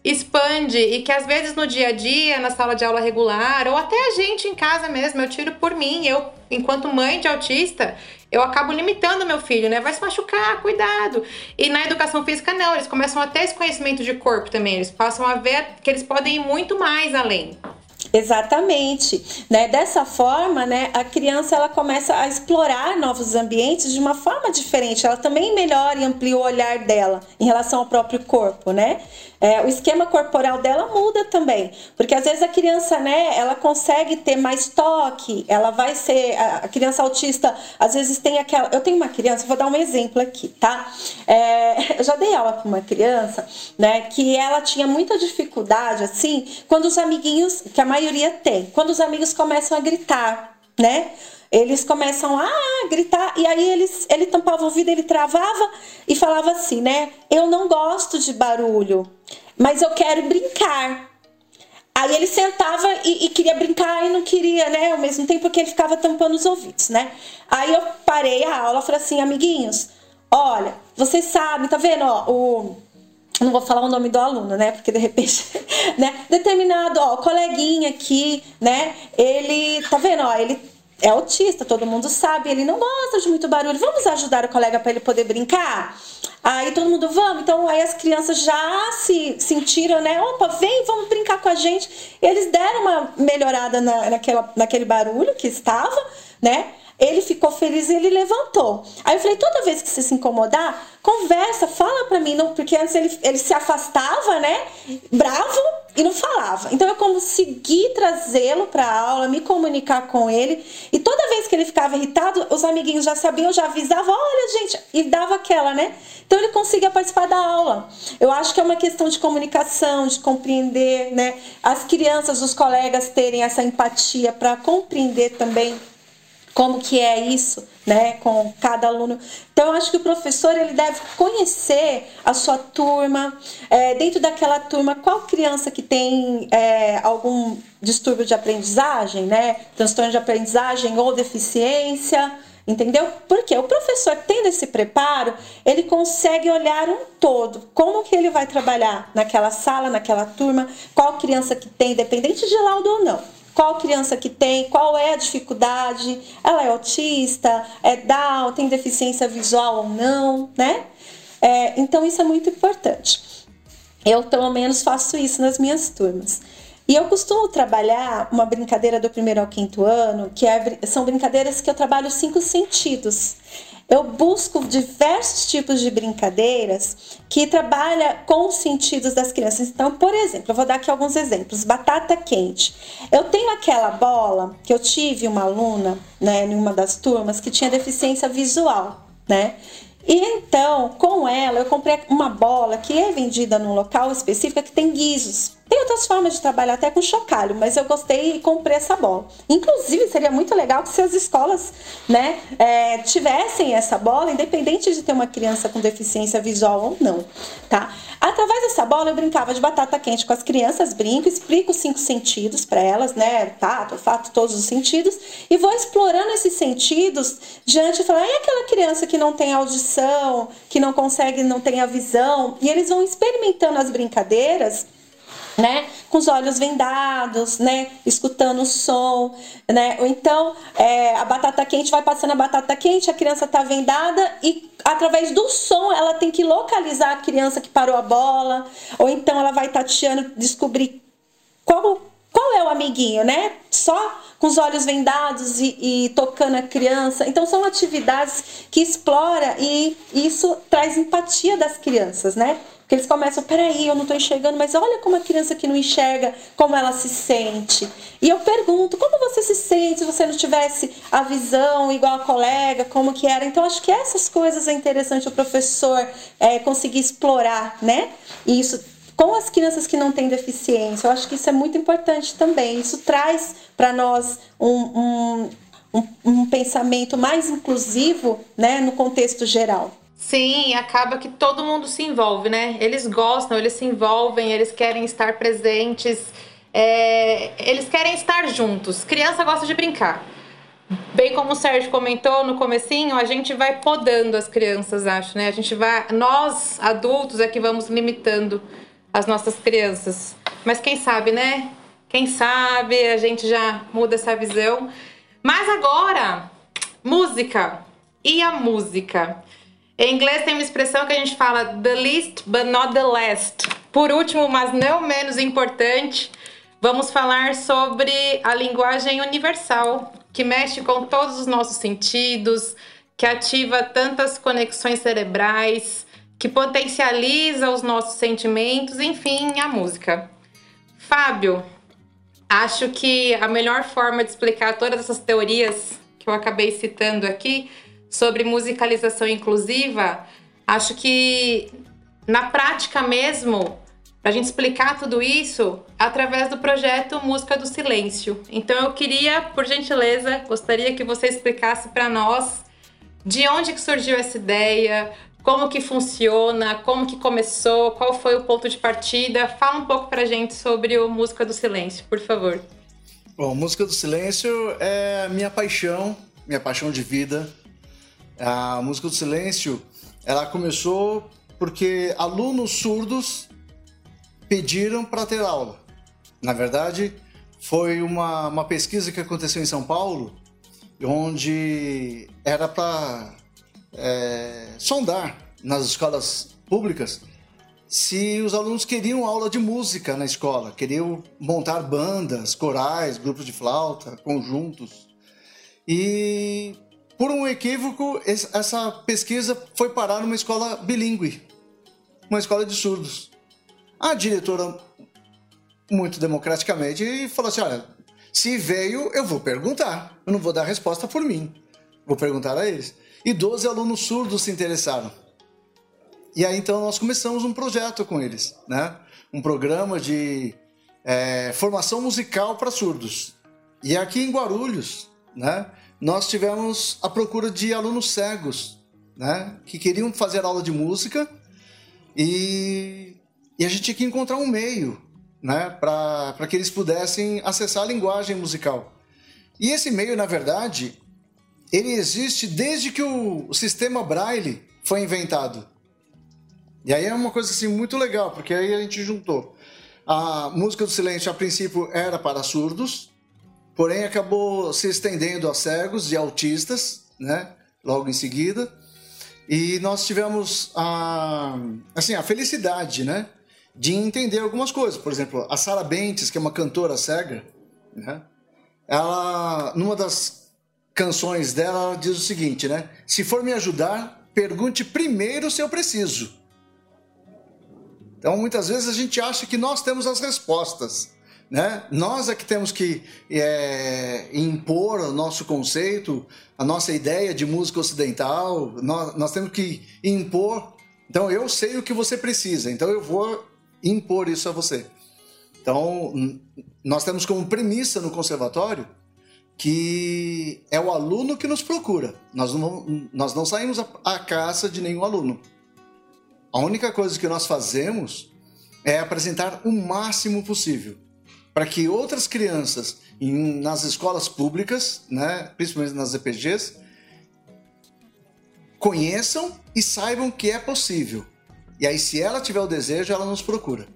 expande e que às vezes no dia a dia, na sala de aula regular, ou até a gente em casa mesmo, eu tiro por mim, eu, enquanto mãe de autista, eu acabo limitando meu filho, né? Vai se machucar, cuidado. E na educação física, não, eles começam a ter esse conhecimento de corpo também, eles passam a ver que eles podem ir muito mais além. Exatamente, né? Dessa forma, né, a criança ela começa a explorar novos ambientes de uma forma diferente. Ela também melhora e amplia o olhar dela em relação ao próprio corpo, né? É, o esquema corporal dela muda também, porque às vezes a criança, né, ela consegue ter mais toque, ela vai ser a criança autista, às vezes tem aquela. Eu tenho uma criança, vou dar um exemplo aqui, tá? É, eu já dei aula para uma criança, né, que ela tinha muita dificuldade, assim, quando os amiguinhos, que a maioria tem, quando os amigos começam a gritar, né? Eles começam a gritar e aí eles, ele tampava o ouvido, ele travava e falava assim, né? Eu não gosto de barulho, mas eu quero brincar. Aí ele sentava e, e, queria brincar e não queria, né? Ao mesmo tempo que ele ficava tampando os ouvidos, né? Aí eu parei a aula falei assim, amiguinhos, olha, vocês sabem, tá vendo, ó, o não vou falar o nome do aluno, né? Porque de repente, né? Determinado, ó, coleguinha aqui, né? Ele, tá vendo, ó, ele é autista, todo mundo sabe, ele não gosta de muito barulho. Vamos ajudar o colega para ele poder brincar? Aí todo mundo, vamos. Então aí as crianças já se sentiram, né? Opa, vem, vamos brincar com a gente. Eles deram uma melhorada na, naquela, naquele barulho que estava, né? Ele ficou feliz e ele levantou. Aí eu falei, toda vez que você se incomodar, conversa, fala pra mim, não, porque antes ele, ele se afastava, né? Bravo e não falava. Então eu consegui trazê-lo pra aula, me comunicar com ele. E toda vez que ele ficava irritado, os amiguinhos já sabiam, já avisavam, olha, gente, e dava aquela, né? Então ele conseguia participar da aula. Eu acho que é uma questão de comunicação, de compreender, né? As crianças, os colegas terem essa empatia para compreender também como que é isso, né, com cada aluno. Então, eu acho que o professor ele deve conhecer a sua turma, é, dentro daquela turma, qual criança que tem é, algum distúrbio de aprendizagem, né, transtorno de aprendizagem ou deficiência, entendeu? Porque o professor tendo esse preparo, ele consegue olhar um todo, como que ele vai trabalhar naquela sala, naquela turma, qual criança que tem, independente de laudo ou não qual criança que tem, qual é a dificuldade, ela é autista, é Down, tem deficiência visual ou não, né? É, então isso é muito importante. Eu pelo menos faço isso nas minhas turmas. E eu costumo trabalhar uma brincadeira do primeiro ao quinto ano, que é, são brincadeiras que eu trabalho cinco sentidos. Eu busco diversos tipos de brincadeiras que trabalham com os sentidos das crianças. Então, por exemplo, eu vou dar aqui alguns exemplos. Batata quente. Eu tenho aquela bola que eu tive uma aluna, né, em uma das turmas que tinha deficiência visual, né? E então, com ela, eu comprei uma bola que é vendida num local específico que tem guizos. Tem outras formas de trabalhar até com chocalho, mas eu gostei e comprei essa bola. Inclusive, seria muito legal que se as escolas né, é, tivessem essa bola, independente de ter uma criança com deficiência visual ou não, tá? Através dessa bola, eu brincava de batata quente com as crianças, brinco, explico os cinco sentidos para elas, né? Tato, fato, todos os sentidos, e vou explorando esses sentidos diante e falar, e aquela criança que não tem audição, que não consegue, não tem a visão, e eles vão experimentando as brincadeiras né? Com os olhos vendados, né? Escutando o som, né? Ou então é, a batata quente vai passando a batata quente, a criança tá vendada e através do som ela tem que localizar a criança que parou a bola, ou então ela vai tateando, descobrir qual, qual é o amiguinho, né? Só com os olhos vendados e, e, tocando a criança. Então são atividades que explora e isso traz empatia das crianças, né? Porque eles começam, peraí, eu não estou enxergando, mas olha como a criança que não enxerga, como ela se sente. E eu pergunto, como você se sente se você não tivesse a visão igual a colega, como que era? Então, acho que essas coisas é interessante o professor é, conseguir explorar, né? E isso com as crianças que não têm deficiência. Eu acho que isso é muito importante também. Isso traz para nós um, um, um, um pensamento mais inclusivo né, no contexto geral. Sim, acaba que todo mundo se envolve, né? Eles gostam, eles se envolvem, eles querem estar presentes, é, eles querem estar juntos. Criança gosta de brincar. Bem como o Sérgio comentou no comecinho, a gente vai podando as crianças, acho, né? A gente vai, nós adultos é que vamos limitando as nossas crianças. Mas quem sabe, né? Quem sabe a gente já muda essa visão. Mas agora, música. E a música? Em inglês tem uma expressão que a gente fala the least but not the last. Por último, mas não menos importante, vamos falar sobre a linguagem universal, que mexe com todos os nossos sentidos, que ativa tantas conexões cerebrais, que potencializa os nossos sentimentos, enfim, a música. Fábio, acho que a melhor forma de explicar todas essas teorias que eu acabei citando aqui sobre musicalização inclusiva, acho que na prática mesmo, para a gente explicar tudo isso, através do projeto Música do Silêncio. Então eu queria, por gentileza, gostaria que você explicasse para nós de onde que surgiu essa ideia, como que funciona, como que começou, qual foi o ponto de partida. Fala um pouco para a gente sobre o Música do Silêncio, por favor. Bom, Música do Silêncio é minha paixão, minha paixão de vida. A música do silêncio ela começou porque alunos surdos pediram para ter aula. Na verdade, foi uma, uma pesquisa que aconteceu em São Paulo, onde era para é, sondar nas escolas públicas se os alunos queriam aula de música na escola, queriam montar bandas, corais, grupos de flauta, conjuntos. E por um equívoco, essa pesquisa foi parar numa escola bilíngue, uma escola de surdos. A diretora, muito democraticamente, falou assim: olha, se veio, eu vou perguntar. Eu não vou dar resposta por mim. Vou perguntar a eles. E 12 alunos surdos se interessaram. E aí então nós começamos um projeto com eles, né? Um programa de é, formação musical para surdos. E aqui em Guarulhos, né? Nós tivemos a procura de alunos cegos, né? Que queriam fazer aula de música e, e a gente tinha que encontrar um meio, né? Para que eles pudessem acessar a linguagem musical. E esse meio, na verdade, ele existe desde que o, sistema Braille foi inventado. E aí é uma coisa assim muito legal, porque aí a gente juntou. A música do silêncio, a princípio, era para surdos, porém acabou se estendendo a cegos e autistas, né? Logo em seguida. E nós tivemos a, assim, a felicidade, né? De entender algumas coisas. Por exemplo, a Sara Bentes, que é uma cantora cega, né? Ela, numa das canções dela, ela diz o seguinte, né? Se for me ajudar, pergunte primeiro se eu preciso. Então, muitas vezes a gente acha que nós temos as respostas. Né? Nós é que temos que é, impor o nosso conceito, a nossa ideia de música ocidental, nós, nós temos que impor. Então, eu sei o que você precisa, então eu vou impor isso a você. Então, nós temos como premissa no conservatório que é o aluno que nos procura. Nós não, nós não saímos à caça de nenhum aluno. A única coisa que nós fazemos é apresentar o máximo possível para que outras crianças em, nas escolas públicas, né, principalmente nas EPGs, conheçam e saibam que é possível. E aí, se ela tiver o desejo, ela nos procura.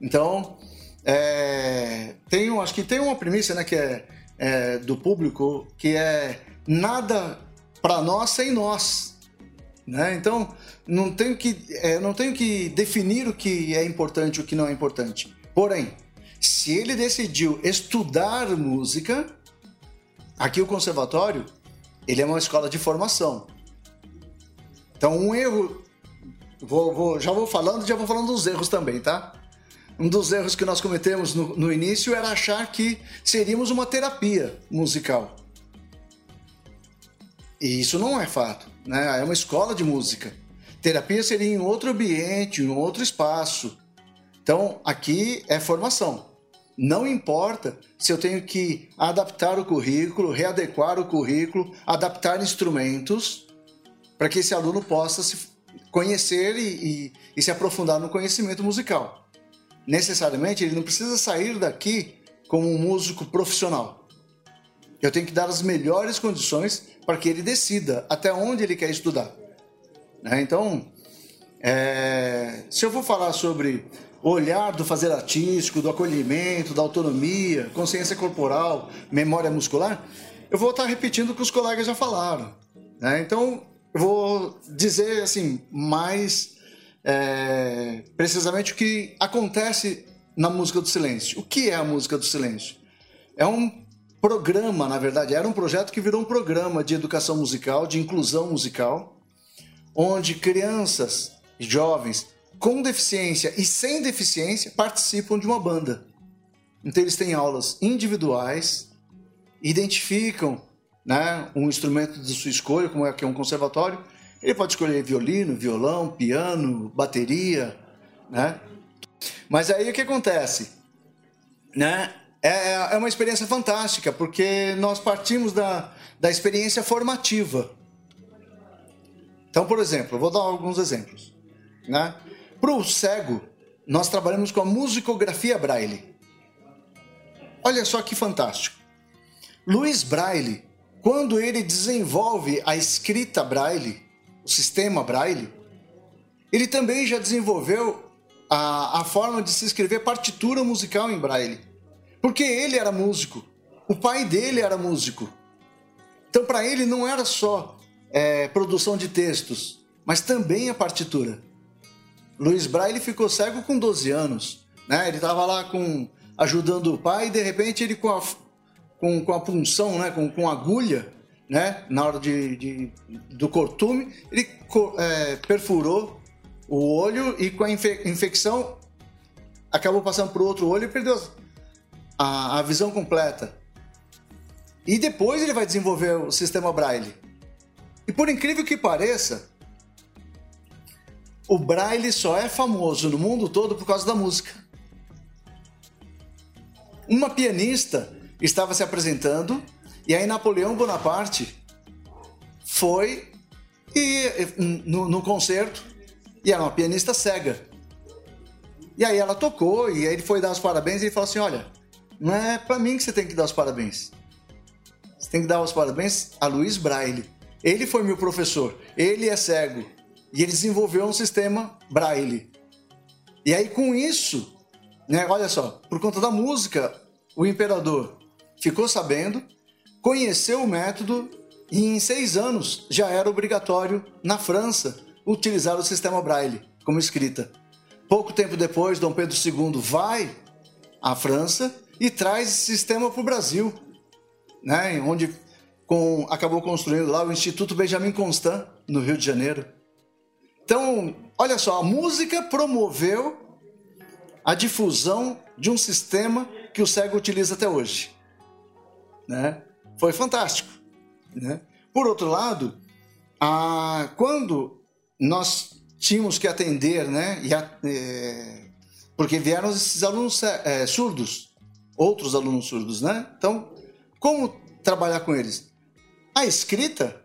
Então, é, tem acho que tem uma premissa né, que é, é do público que é nada para nós sem nós. Né? Então, não tenho, que, é, não tenho que definir o que é importante e o que não é importante. Porém, se ele decidiu estudar música, aqui o conservatório, ele é uma escola de formação. Então, um erro. Vou, vou, já vou falando, já vou falando dos erros também, tá? Um dos erros que nós cometemos no, no início era achar que seríamos uma terapia musical. E isso não é fato, né? É uma escola de música. Terapia seria em outro ambiente, em outro espaço. Então, aqui é formação. Não importa se eu tenho que adaptar o currículo, readequar o currículo, adaptar instrumentos para que esse aluno possa se conhecer e, e, e se aprofundar no conhecimento musical. Necessariamente, ele não precisa sair daqui como um músico profissional. Eu tenho que dar as melhores condições para que ele decida até onde ele quer estudar. Né? Então, é, se eu for falar sobre olhar do fazer artístico, do acolhimento, da autonomia, consciência corporal, memória muscular, eu vou estar repetindo o que os colegas já falaram. Né? Então, eu vou dizer assim mais é, precisamente o que acontece na música do silêncio. O que é a música do silêncio? É um programa, na verdade, era um projeto que virou um programa de educação musical, de inclusão musical, onde crianças e jovens com deficiência e sem deficiência participam de uma banda. Então eles têm aulas individuais, identificam né, um instrumento de sua escolha, como é que é um conservatório. Ele pode escolher violino, violão, piano, bateria, né? Mas aí o que acontece? Né? É, é uma experiência fantástica, porque nós partimos da, da experiência formativa. Então, por exemplo, vou dar alguns exemplos. Né? Para o cego, nós trabalhamos com a musicografia Braille. Olha só que fantástico. Luiz Braille, quando ele desenvolve a escrita Braille, o sistema Braille, ele também já desenvolveu a, a forma de se escrever partitura musical em Braille. Porque ele era músico, o pai dele era músico. Então, para ele, não era só é, produção de textos, mas também a partitura. Luiz Braille ficou cego com 12 anos. Né? Ele estava lá com, ajudando o pai e, de repente, ele com a, com, com a punção, né? com, com agulha, né? na hora de, de do cortume, ele é, perfurou o olho e com a infe infecção acabou passando para o outro olho e perdeu a, a visão completa. E depois ele vai desenvolver o sistema Braille. E por incrível que pareça, o Braille só é famoso no mundo todo por causa da música. Uma pianista estava se apresentando e aí Napoleão Bonaparte foi e, no, no concerto e era uma pianista cega. E aí ela tocou e aí ele foi dar os parabéns e ele falou assim: Olha, não é para mim que você tem que dar os parabéns. Você tem que dar os parabéns a Luiz Braille. Ele foi meu professor. Ele é cego. E ele desenvolveu um sistema Braille. E aí, com isso, né, olha só, por conta da música, o imperador ficou sabendo, conheceu o método e em seis anos já era obrigatório na França utilizar o sistema Braille como escrita. Pouco tempo depois, Dom Pedro II vai à França e traz esse sistema para o Brasil, né, onde com, acabou construindo lá o Instituto Benjamin Constant, no Rio de Janeiro. Então, olha só, a música promoveu a difusão de um sistema que o cego utiliza até hoje. Né? Foi fantástico. Né? Por outro lado, a, quando nós tínhamos que atender, né, a, é, porque vieram esses alunos é, surdos, outros alunos surdos, né? Então, como trabalhar com eles? A escrita,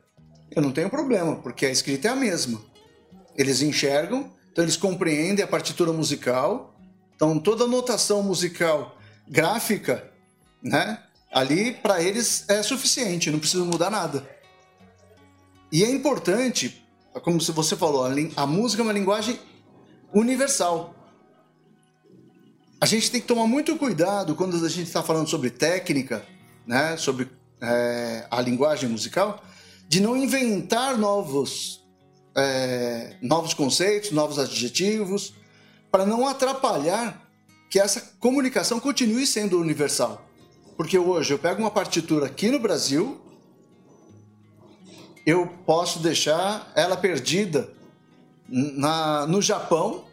eu não tenho problema, porque a escrita é a mesma. Eles enxergam, então eles compreendem a partitura musical, então toda a notação musical gráfica, né? Ali para eles é suficiente, não precisa mudar nada. E é importante como você falou, a, música é uma linguagem universal. A gente tem que tomar muito cuidado quando a gente está falando sobre técnica, né, sobre é, a linguagem musical, de não inventar novos, é, novos conceitos, novos adjetivos, para não atrapalhar que essa comunicação continue sendo universal. Porque hoje eu pego uma partitura aqui no Brasil, eu posso deixar ela perdida na, no Japão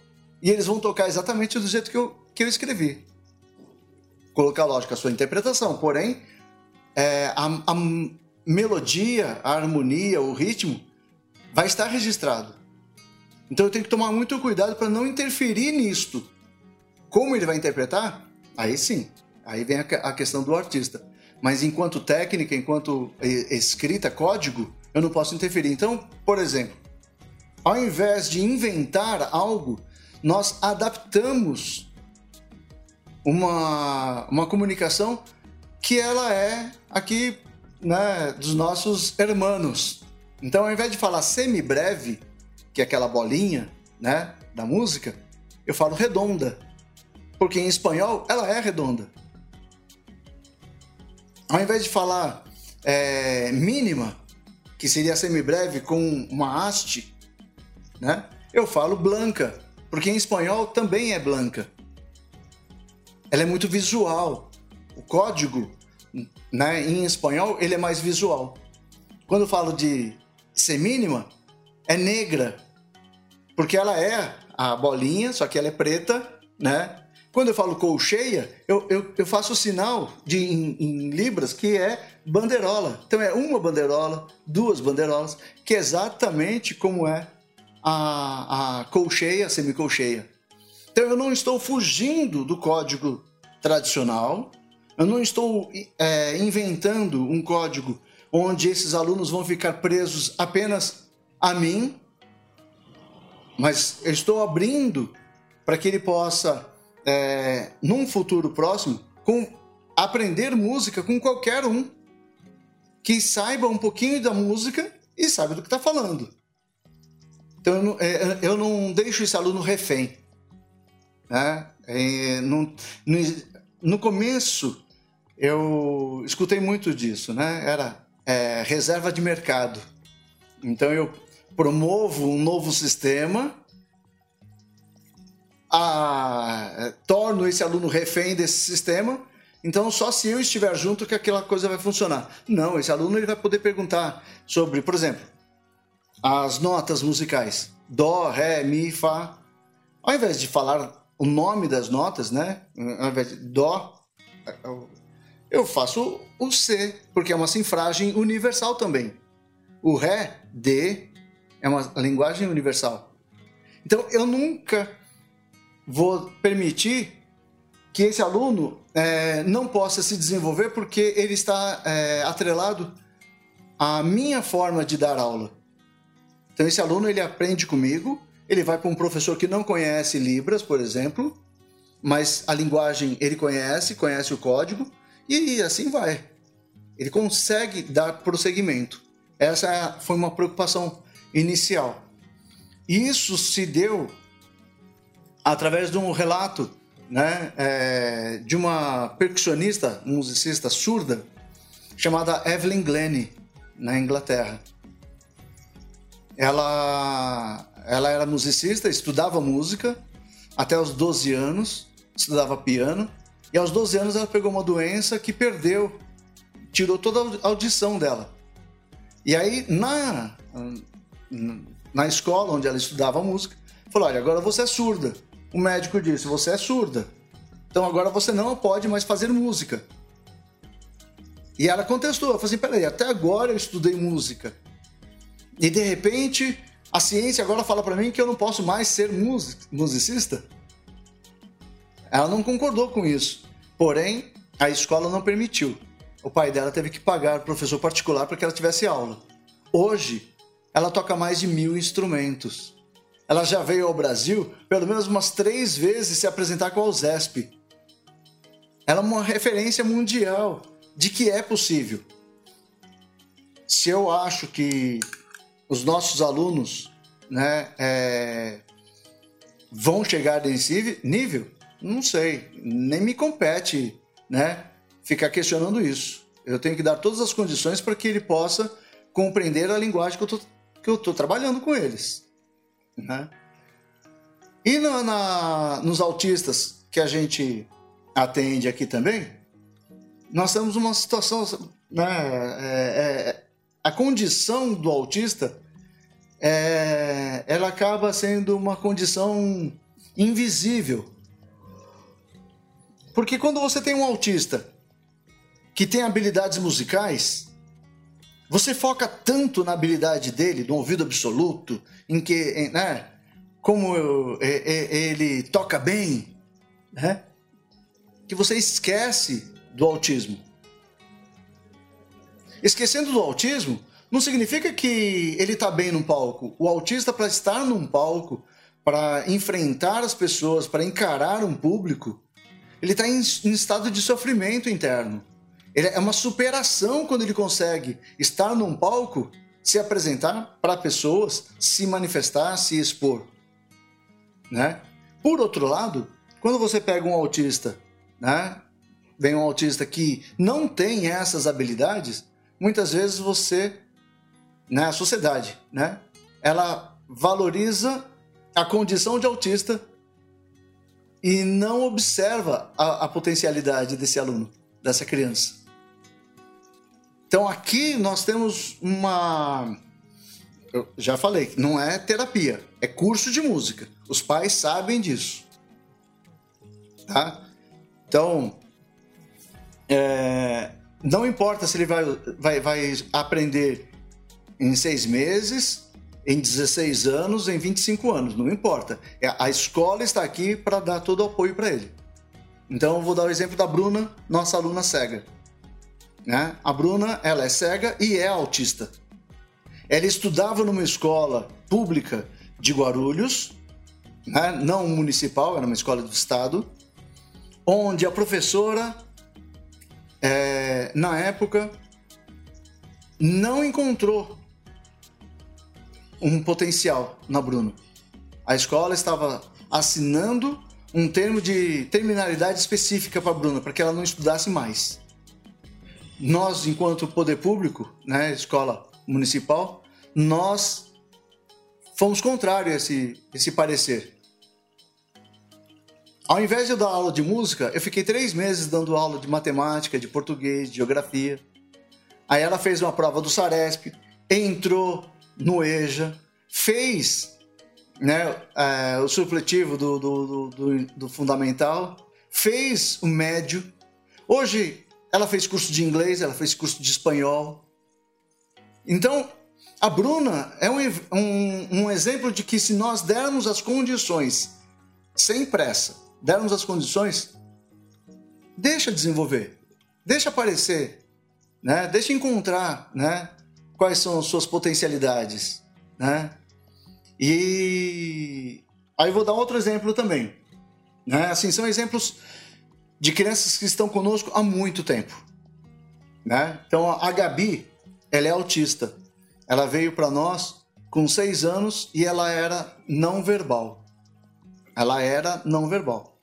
e eles vão tocar exatamente do jeito que eu, que eu escrevi. Colocar, lógico, a sua interpretação, porém, é, a, a melodia, a harmonia, o ritmo vai estar registrado. Então eu tenho que tomar muito cuidado para não interferir nisto. Como ele vai interpretar? Aí sim, aí vem a, questão do artista. Mas enquanto técnica, enquanto escrita, código, eu não posso interferir. Então, por exemplo, ao invés de inventar algo, nós adaptamos uma, uma comunicação que ela é aqui né, dos nossos hermanos. Então, ao invés de falar semi-breve, que é aquela bolinha né, da música, eu falo redonda. Porque em espanhol ela é redonda. Ao invés de falar é, mínima, que seria semibreve com uma haste, né? Eu falo blanca, porque em espanhol também é blanca. Ela é muito visual. O código, né, em espanhol, ele é mais visual. Quando eu falo de semínima, é negra, porque ela é a bolinha, só que ela é preta, né? Quando eu falo colcheia, eu, eu, eu faço o sinal de, em, em, libras que é bandeirola. Então é uma bandeirola, duas bandeirolas, que é exatamente como é a, a colcheia, a semicolcheia. Então eu não estou fugindo do código tradicional, eu não estou é, inventando um código onde esses alunos vão ficar presos apenas a mim, mas eu estou abrindo para que ele possa é, num futuro próximo, com aprender música com qualquer um que saiba um pouquinho da música e saiba do que está falando. Então eu não, é, eu não deixo esse aluno refém. Né? É, no, no, no, começo eu escutei muito disso, né? Era é, reserva de mercado. Então eu promovo um novo sistema, a, torno esse aluno refém desse sistema. Então só se eu estiver junto que aquela coisa vai funcionar. Não, esse aluno ele vai poder perguntar sobre, por exemplo, as notas musicais: dó, ré, mi, fá. Ao invés de falar o nome das notas, né? Ao invés de dó, eu faço o C, porque é uma cifragem universal também. O Ré, D, é uma linguagem universal. Então eu nunca vou permitir que esse aluno é, não possa se desenvolver porque ele está é, atrelado à minha forma de dar aula. Então esse aluno ele aprende comigo, ele vai para um professor que não conhece Libras, por exemplo, mas a linguagem ele conhece, conhece o código, e assim vai. Ele consegue dar prosseguimento. Essa foi uma preocupação inicial. Isso se deu através de um relato né, é, de uma percussionista, musicista surda, chamada Evelyn Glennie, na Inglaterra. Ela, ela era musicista, estudava música até os 12 anos, estudava piano, e aos 12 anos ela pegou uma doença que perdeu, tirou toda a audição dela. E aí, na, na escola onde ela estudava música, falou: Olha, agora você é surda. O médico disse: Você é surda. Então agora você não pode mais fazer música. E ela contestou: Eu falei assim, peraí, até agora eu estudei música. E de repente, a ciência agora fala para mim que eu não posso mais ser musicista? Ela não concordou com isso. Porém, a escola não permitiu. O pai dela teve que pagar professor particular para que ela tivesse aula. Hoje, ela toca mais de mil instrumentos. Ela já veio ao Brasil pelo menos umas três vezes se apresentar com a USESP. Ela é uma referência mundial de que é possível. Se eu acho que os nossos alunos né, é, vão chegar nesse nível, não sei, nem me compete, né? Ficar questionando isso. Eu tenho que dar todas as condições para que ele possa compreender a linguagem que eu tô trabalhando com eles, né? E na, na, nos autistas que a gente atende aqui também, nós temos uma situação, né? É, é, a condição do autista, é, ela acaba sendo uma condição invisível porque quando você tem um autista que tem habilidades musicais, você foca tanto na habilidade dele, no ouvido absoluto, em que, né, como eu, ele toca bem, né, que você esquece do autismo. Esquecendo do autismo, não significa que ele está bem num palco. O autista, para estar num palco, para enfrentar as pessoas, para encarar um público, ele está em, em estado de sofrimento interno. Ele é uma superação quando ele consegue estar num palco, se apresentar para pessoas, se manifestar, se expor. Né? Por outro lado, quando você pega um autista, né? vem um autista que não tem essas habilidades, muitas vezes você, né, a sociedade, né, ela valoriza a condição de autista e não observa a, a potencialidade desse aluno, dessa criança. Então aqui nós temos uma. Eu já falei, não é terapia, é curso de música. Os pais sabem disso. Tá? Então, é, não importa se ele vai, vai, vai aprender em seis meses, em 16 anos, em 25 anos, não importa. É, a escola está aqui para dar todo o apoio para ele. Então, eu vou dar o exemplo da Bruna, nossa aluna cega. Né? A Bruna, ela é cega e é autista. Ela estudava numa escola pública de Guarulhos, né? não municipal, era uma escola do estado, onde a professora, é, na época, não encontrou um potencial na Bruna. A escola estava assinando um termo de terminalidade específica para Bruna, para que ela não estudasse mais. Nós, enquanto poder público, né, escola municipal, nós fomos contrários a esse, esse parecer. Ao invés de eu dar aula de música, eu fiquei três meses dando aula de matemática, de português, de geografia. Aí ela fez uma prova do Saresp, entrou no EJA, fez né, é, o supletivo do, do, do, do, fundamental, fez o médio. Hoje ela fez curso de inglês, ela fez curso de espanhol. Então, a Bruna é um, um, um exemplo de que se nós dermos as condições, sem pressa, dermos as condições, deixa desenvolver, deixa aparecer, né? deixa encontrar né? Quais são as suas potencialidades. Né? E aí vou dar outro exemplo também. Né? Assim, são exemplos de crianças que estão conosco há muito tempo. Né? Então a Gabi, ela é autista. Ela veio para nós com seis anos e ela era não verbal. Ela era não verbal.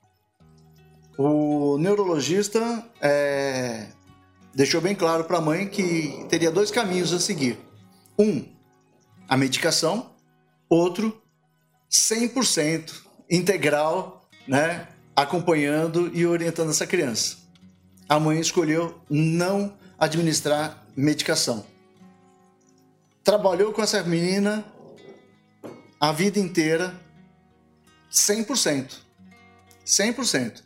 O neurologista é, deixou bem claro para a mãe que teria dois caminhos a seguir. Um, a medicação, outro 100% integral, né, acompanhando e orientando essa criança. A mãe escolheu não administrar medicação. Trabalhou com essa menina a vida inteira 100%. 100%.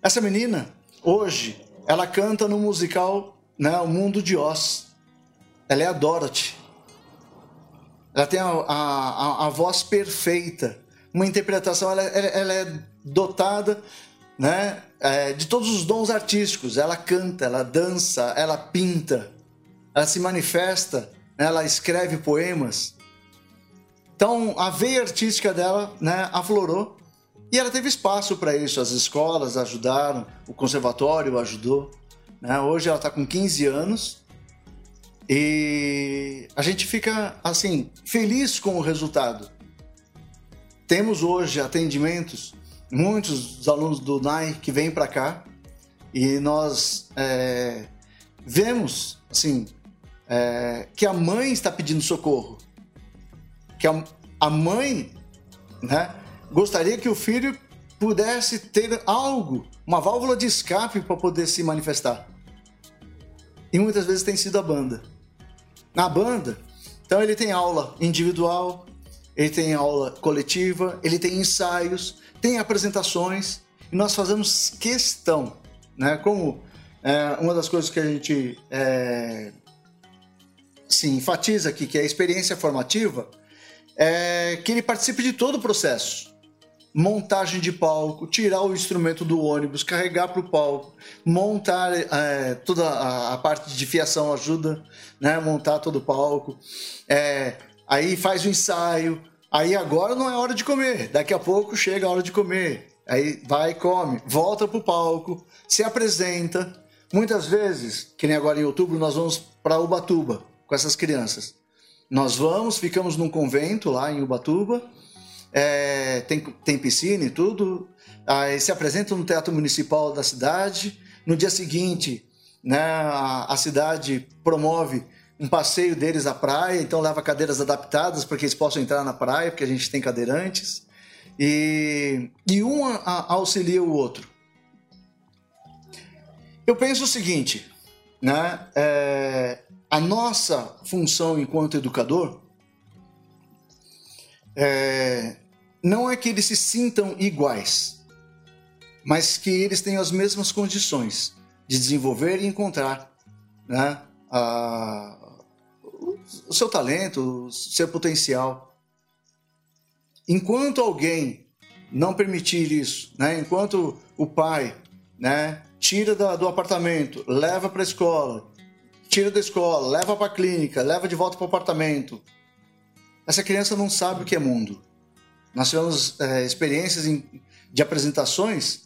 Essa menina, hoje, ela canta no musical né, O Mundo de Oz. Ela é a Dorothy. Ela tem a, a, a voz perfeita, uma interpretação, ela, ela, é dotada né, é, de todos os dons artísticos. Ela canta, ela dança, ela pinta, ela se manifesta, né, ela escreve poemas. Então a veia artística dela né, aflorou e ela teve espaço para isso. As escolas ajudaram, o conservatório ajudou. Né? Hoje ela está com 15 anos e a gente fica assim feliz com o resultado. Temos hoje atendimentos, muitos dos alunos do NAI que vêm para cá e nós é, vemos assim é, que a mãe está pedindo socorro, que a, a mãe, né, gostaria que o filho pudesse ter algo, uma válvula de escape para poder se manifestar. E muitas vezes tem sido a banda na banda. Então ele tem aula individual, ele tem aula coletiva, ele tem ensaios, tem apresentações e nós fazemos questão, né? Como é, uma das coisas que a gente é, sim, enfatiza aqui, que é a experiência formativa, é que ele participe de todo o processo montagem de palco, tirar o instrumento do ônibus, carregar para o palco, montar é, toda a, a, parte de fiação ajuda, né, montar todo o palco, é, aí faz o ensaio, aí agora não é hora de comer, daqui a pouco chega a hora de comer, aí vai come, volta para o palco, se apresenta, muitas vezes, que nem agora em outubro nós vamos para Ubatuba com essas crianças, nós vamos, ficamos num convento lá em Ubatuba é, tem, tem piscina e tudo. Aí se apresentam no Teatro Municipal da cidade. No dia seguinte, né, a, a cidade promove um passeio deles à praia, então leva cadeiras adaptadas para que eles possam entrar na praia, porque a gente tem cadeirantes. E, e um a, a, auxilia o outro. Eu penso o seguinte, né? É, a nossa função enquanto educador é, não é que eles se sintam iguais, mas que eles tenham as mesmas condições de desenvolver e encontrar né, a, o seu talento, o seu potencial. Enquanto alguém não permitir isso, né, enquanto o pai né, tira da, do apartamento, leva para a escola, tira da escola, leva para a clínica, leva de volta para o apartamento, essa criança não sabe o que é mundo. Nós tivemos é, experiências em, de apresentações,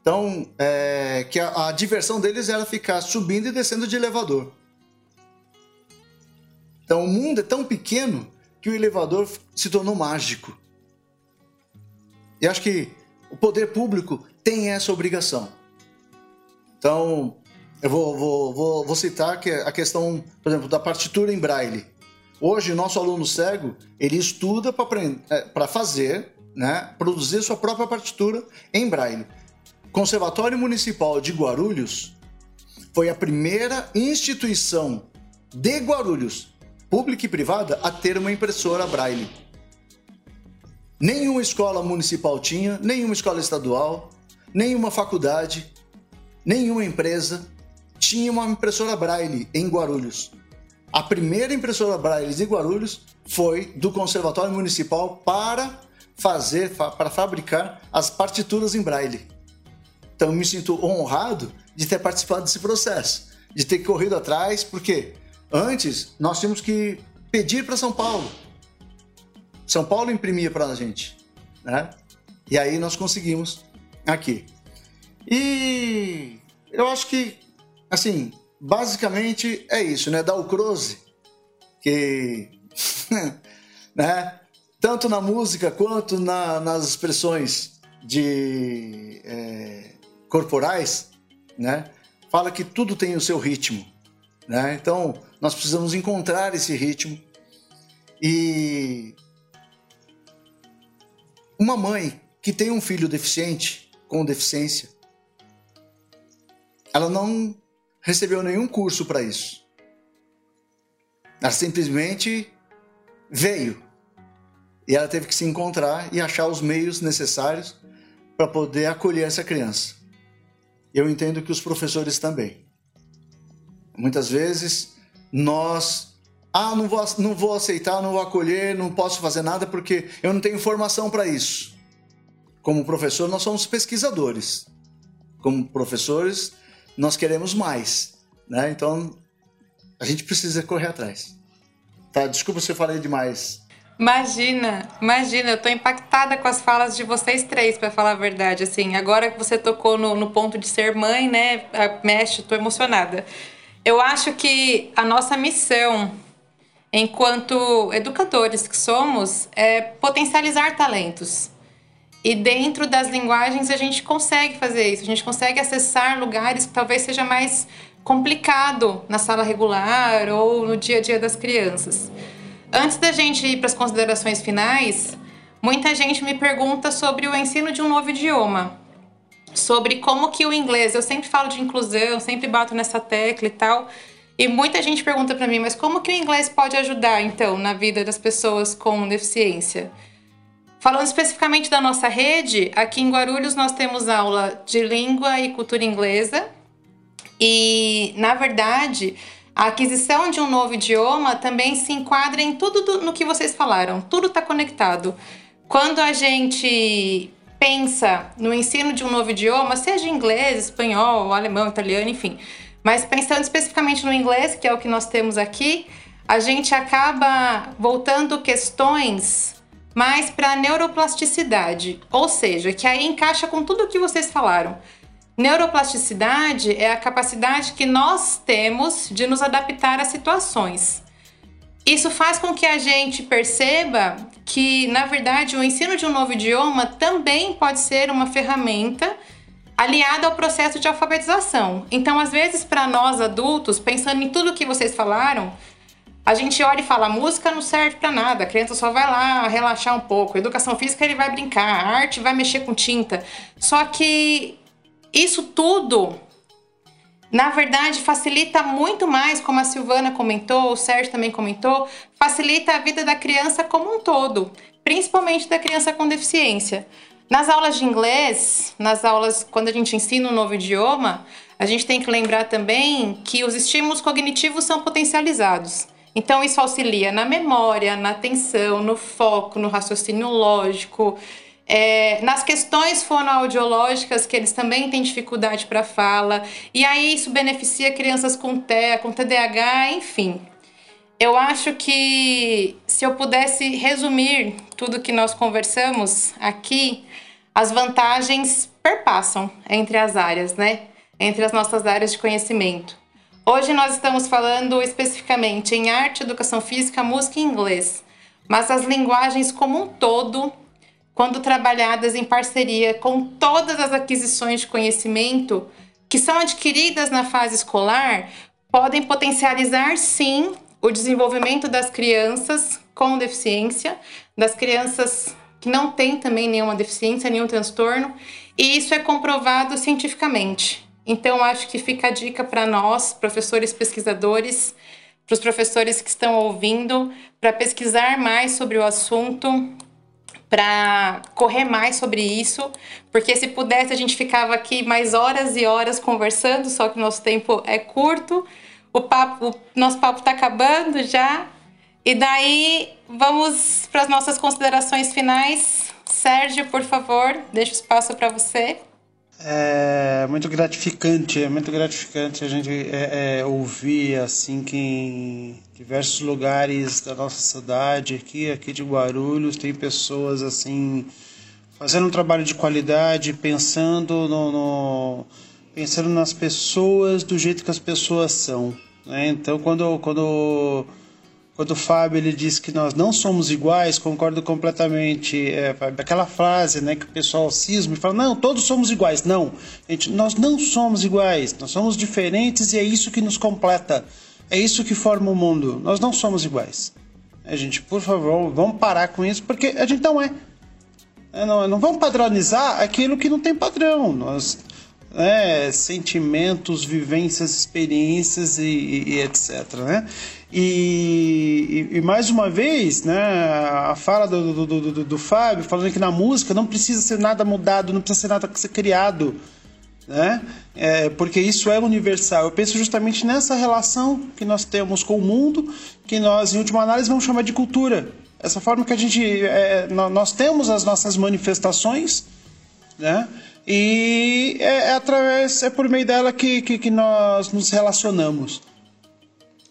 então é, que a, a diversão deles era ficar subindo e descendo de elevador. Então o mundo é tão pequeno que o elevador se tornou mágico. E acho que o poder público tem essa obrigação. Então, eu vou, vou, vou, vou citar que a questão, por exemplo, da partitura em braille. Hoje, nosso aluno cego, ele estuda para é, fazer, né, produzir sua própria partitura em braille. Conservatório Municipal de Guarulhos foi a primeira instituição de Guarulhos, pública e privada, a ter uma impressora braille. Nenhuma escola municipal tinha, nenhuma escola estadual, nenhuma faculdade, nenhuma empresa tinha uma impressora braille em Guarulhos. A primeira impressora braille de Guarulhos foi do Conservatório Municipal para fazer, para fabricar as partituras em braille. Então me sinto honrado de ter participado desse processo, de ter corrido atrás, porque antes nós tínhamos que pedir para São Paulo. São Paulo imprimia para a gente, né? E aí nós conseguimos aqui. E eu acho que, assim, basicamente é isso, né? O Croze, que, né? Tanto na música quanto na, nas expressões de é, corporais, né? Fala que tudo tem o seu ritmo, né? Então nós precisamos encontrar esse ritmo e uma mãe que tem um filho deficiente com deficiência ela não recebeu nenhum curso para isso. Ela simplesmente veio. E ela teve que se encontrar e achar os meios necessários para poder acolher essa criança. Eu entendo que os professores também. Muitas vezes nós, ah, não vou, não vou aceitar, não vou acolher, não posso fazer nada porque eu não tenho formação para isso. Como professor, nós somos pesquisadores. Como professores, nós queremos mais, né? Então a gente precisa correr atrás. Tá, desculpa se eu falei demais. Imagina, imagina, eu tô impactada com as falas de vocês três, para falar a verdade. Assim, agora que você tocou no, no ponto de ser mãe, né? Mexe, tô emocionada. Eu acho que a nossa missão, enquanto educadores que somos, é potencializar talentos. E dentro das linguagens a gente consegue fazer isso, a gente consegue acessar lugares que talvez seja mais complicado na sala regular ou no dia a dia das crianças. Antes da gente ir para as considerações finais, muita gente me pergunta sobre o ensino de um novo idioma, sobre como que o inglês, eu sempre falo de inclusão, sempre bato nessa tecla e tal, e muita gente pergunta para mim, mas como que o inglês pode ajudar então na vida das pessoas com deficiência? Falando especificamente da nossa rede, aqui em Guarulhos nós temos aula de língua e cultura inglesa. E, na verdade, a aquisição de um novo idioma também se enquadra em tudo do, no que vocês falaram. Tudo está conectado. Quando a gente pensa no ensino de um novo idioma, seja inglês, espanhol, alemão, italiano, enfim, mas pensando especificamente no inglês, que é o que nós temos aqui, a gente acaba voltando questões mas para neuroplasticidade, ou seja, que aí encaixa com tudo o que vocês falaram. Neuroplasticidade é a capacidade que nós temos de nos adaptar a situações. Isso faz com que a gente perceba que, na verdade, o ensino de um novo idioma também pode ser uma ferramenta aliada ao processo de alfabetização. Então, às vezes, para nós adultos, pensando em tudo que vocês falaram, a gente olha e fala, música não serve para nada, a criança só vai lá relaxar um pouco. educação física ele vai brincar, arte vai mexer com tinta. Só que isso tudo, na verdade, facilita muito mais, como a Silvana comentou, o Sérgio também comentou, facilita a vida da criança como um todo, principalmente da criança com deficiência. Nas aulas de inglês, nas aulas quando a gente ensina um novo idioma, a gente tem que lembrar também que os estímulos cognitivos são potencializados. Então, isso auxilia na memória, na atenção, no foco, no raciocínio lógico, é, nas questões fonoaudiológicas, que eles também têm dificuldade para fala, e aí isso beneficia crianças com TEA, com TDAH, enfim. Eu acho que se eu pudesse resumir tudo que nós conversamos aqui, as vantagens perpassam entre as áreas, né? Entre as nossas áreas de conhecimento. Hoje nós estamos falando especificamente em arte, educação física, música e inglês. mas as linguagens como um todo, quando trabalhadas em parceria com todas as aquisições de conhecimento que são adquiridas na fase escolar, podem potencializar sim o desenvolvimento das crianças com deficiência, das crianças que não têm também nenhuma deficiência, nenhum transtorno, e isso é comprovado cientificamente. Então, acho que fica a dica para nós, professores pesquisadores, para os professores que estão ouvindo, para pesquisar mais sobre o assunto, para correr mais sobre isso, porque se pudesse a gente ficava aqui mais horas e horas conversando, só que o nosso tempo é curto, o papo, o nosso papo está acabando já. E daí vamos para as nossas considerações finais. Sérgio, por favor, deixa o espaço para você. É muito gratificante, é muito gratificante a gente é, é, ouvir assim que em diversos lugares da nossa cidade, aqui, aqui de Guarulhos, tem pessoas assim fazendo um trabalho de qualidade, pensando no, no pensando nas pessoas do jeito que as pessoas são. Né? Então, quando, quando quando o Fábio ele diz que nós não somos iguais, concordo completamente. É, aquela frase né, que o pessoal cisma e fala: não, todos somos iguais. Não, gente, nós não somos iguais, nós somos diferentes e é isso que nos completa. É isso que forma o mundo. Nós não somos iguais. É, gente, por favor, vamos parar com isso, porque a gente não é. é não, não vamos padronizar aquilo que não tem padrão. Nós, né, sentimentos, vivências, experiências e, e, e etc. Né? E, e, mais uma vez, né, a fala do, do, do, do, do Fábio falando que na música não precisa ser nada mudado, não precisa ser nada ser criado, né? É, porque isso é universal. Eu penso justamente nessa relação que nós temos com o mundo, que nós, em última análise, vamos chamar de cultura. Essa forma que a gente, é, nós temos as nossas manifestações, né? E é, é através, é por meio dela que, que, que nós nos relacionamos.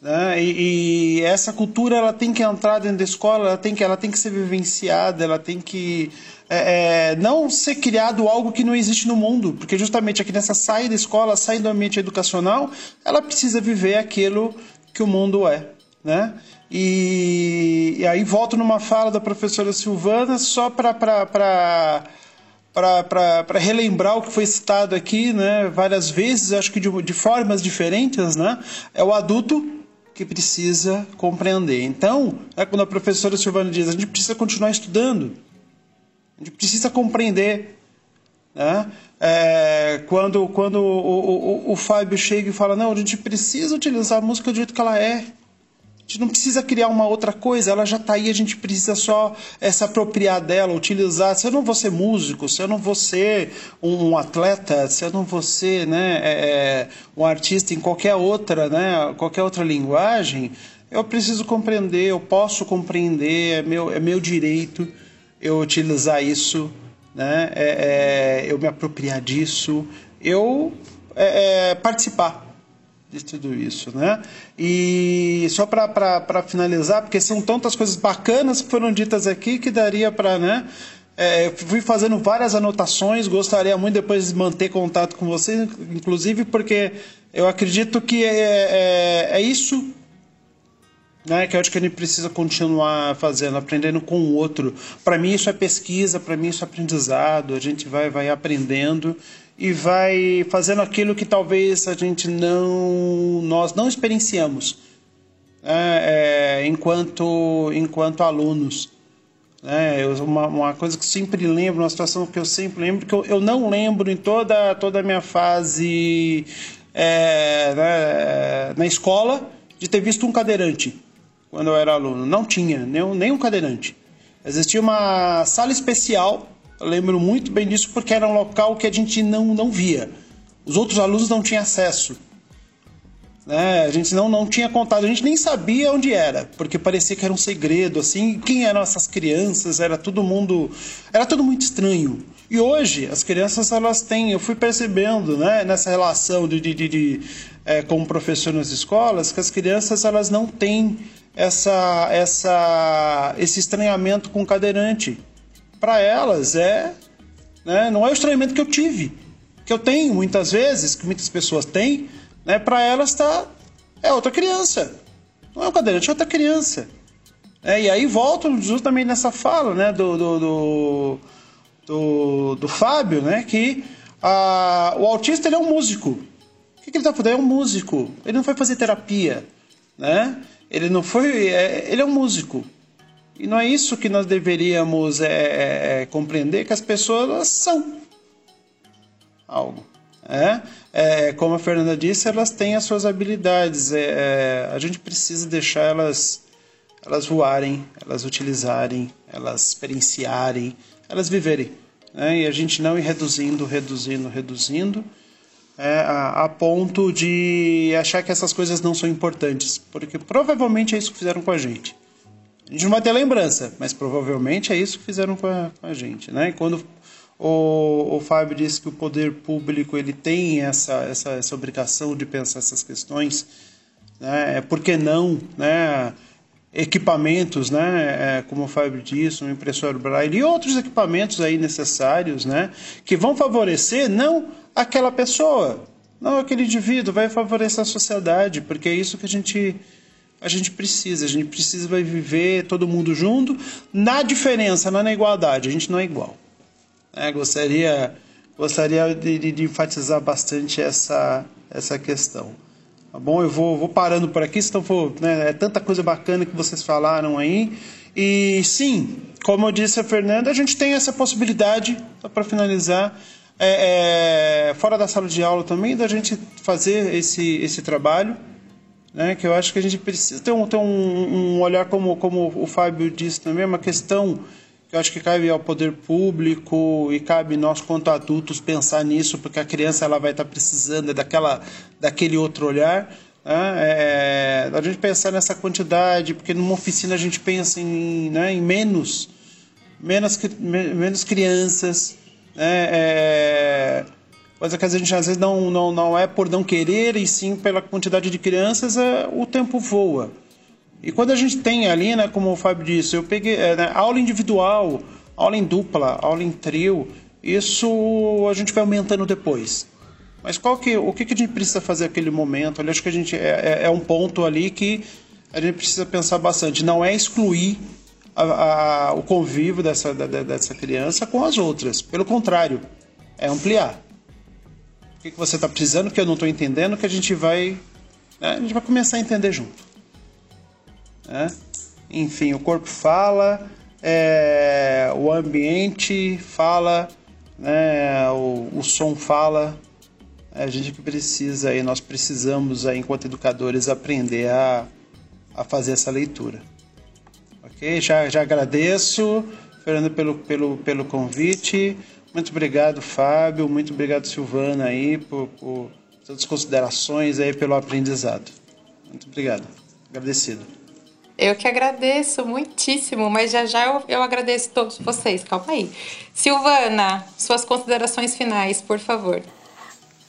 Né? E, e, essa cultura ela tem que entrar dentro da escola, ela tem que, ela tem que ser vivenciada, ela tem que é, é, não ser criado algo que não existe no mundo, porque justamente a criança sai da escola, sai do ambiente educacional, ela precisa viver aquilo que o mundo é. Né? E, e aí volto numa fala da professora Silvana só para para relembrar o que foi citado aqui, né, várias vezes, acho que de, de formas diferentes, né, é o adulto que precisa compreender. Então, é quando a professora Silvana diz, a gente precisa continuar estudando, a gente precisa compreender. Né? É, quando quando o, o, o Fábio chega e fala, não, a gente precisa utilizar a música do jeito que ela é. A gente não precisa criar uma outra coisa, ela já está aí, a gente precisa só é, se apropriar dela, utilizar. Se eu não vou ser músico, se eu não vou ser um atleta, se eu não vou ser né, é, um artista em qualquer outra, né, qualquer outra linguagem, eu preciso compreender, eu posso compreender, é meu, é meu direito eu utilizar isso, né, é, é eu me apropriar disso, eu participar de tudo isso, né? E só para finalizar, porque são tantas coisas bacanas que foram ditas aqui que daria para, né? É, fui fazendo várias anotações, gostaria muito depois de manter contato com você, inclusive porque eu acredito que é, é, é isso né, que eu acho que a gente precisa continuar fazendo, aprendendo com o outro. Para mim isso é pesquisa, para mim isso é aprendizado, a gente vai, vai aprendendo e vai fazendo aquilo que talvez a gente não nós não experienciamos né, é, enquanto enquanto alunos é, uma, uma, coisa que eu sempre lembro uma situação que eu sempre lembro que eu, eu não lembro em toda toda a minha fase é, né, na escola de ter visto um cadeirante quando eu era aluno. Não tinha nem, nem um cadeirante. Existia uma sala especial eu lembro muito bem disso porque era um local que a gente não, não via. Os outros alunos não tinham acesso. Né? A gente não, não tinha contato, a gente nem sabia onde era, porque parecia que era um segredo, assim, quem eram essas crianças, era todo mundo, era tudo muito estranho. E hoje, as crianças, elas têm, eu fui percebendo, né, nessa relação de, de, de, de é, com o professor nas escolas, que as crianças, elas não têm essa, essa, esse estranhamento com o cadeirante para elas é né, não é o estranhamento que eu tive, que eu tenho muitas vezes, que muitas pessoas têm, né, para elas tá é outra criança. Não é um cadeirante, é outra criança. É, e aí volto justamente nessa fala né, do, do, do, do, do Fábio, né, que a, o autista ele é um músico. O que, que ele está fazendo? É um músico. Ele não foi fazer terapia. Né? Ele não foi. É, ele é um músico. E não é isso que nós deveríamos é, é, é compreender que as pessoas são algo. É? é? como a Fernanda disse, elas têm as suas habilidades. É, é, a gente precisa deixar elas, elas voarem, elas utilizarem, elas experienciarem, elas viverem. Né? E a gente não ir reduzindo, reduzindo, reduzindo, a, a, ponto de achar que essas coisas não são importantes. Porque provavelmente é isso que fizeram com a gente. A gente não vai ter lembrança, mas provavelmente é isso que fizeram com a, com a gente. Né? E quando o, o Fábio disse que o poder público ele tem essa, essa, essa obrigação de pensar essas questões. Né? Por que não né? equipamentos, né? É, como o Fábio disse, um impressor braille e outros equipamentos aí necessários né? que vão favorecer não aquela pessoa, não aquele indivíduo, vai favorecer a sociedade, porque é isso que a gente a gente precisa. A gente precisa viver todo mundo junto, na diferença, não na igualdade. A gente não é igual. É, gostaria gostaria de, de, enfatizar bastante essa, essa questão. Tá bom? Eu vou, vou parando por aqui, senão vou, né, é tanta coisa bacana que vocês falaram aí. E sim, como eu disse a Fernanda, a gente tem essa possibilidade, só para finalizar, é, é, fora da sala de aula também, da gente fazer esse, esse trabalho. Né, que eu acho que a gente precisa ter um, ter um, um olhar, como, como o Fábio disse também, uma questão eu acho que cabe ao poder público e cabe nós, quanto adultos, pensar nisso, porque a criança ela vai estar precisando daquela, daquele outro olhar. Né? É, a gente pensar nessa quantidade, porque numa oficina a gente pensa em, né, em menos, menos, menos crianças. Né? É, coisa que a gente às vezes não, não, não é por não querer, e sim pela quantidade de crianças, é, o tempo voa. E quando a gente tem ali, né, como o Fábio disse, eu peguei é, né, aula individual, aula em dupla, aula em trio, isso a gente vai aumentando depois. Mas qual que, o que, que a gente precisa fazer naquele momento? Eu acho que a gente é, é, é, um ponto ali que a gente precisa pensar bastante. Não é excluir a, a, o convívio dessa, da, dessa criança com as outras. Pelo contrário, é ampliar. Que, que você está precisando que eu não estou entendendo que a gente vai né, a gente vai começar a entender junto. Né? Enfim, o corpo fala, é, o ambiente fala, né, o, o som fala. É a gente que precisa, e nós precisamos, enquanto educadores, aprender a, a fazer essa leitura. Ok? Já, já agradeço, Fernando, pelo, pelo, pelo convite. Muito obrigado, Fábio. Muito obrigado, Silvana, aí, por, por todas as considerações aí pelo aprendizado. Muito obrigado. Agradecido. Eu que agradeço muitíssimo, mas já já eu, eu agradeço todos vocês. Calma aí. Silvana, suas considerações finais, por favor.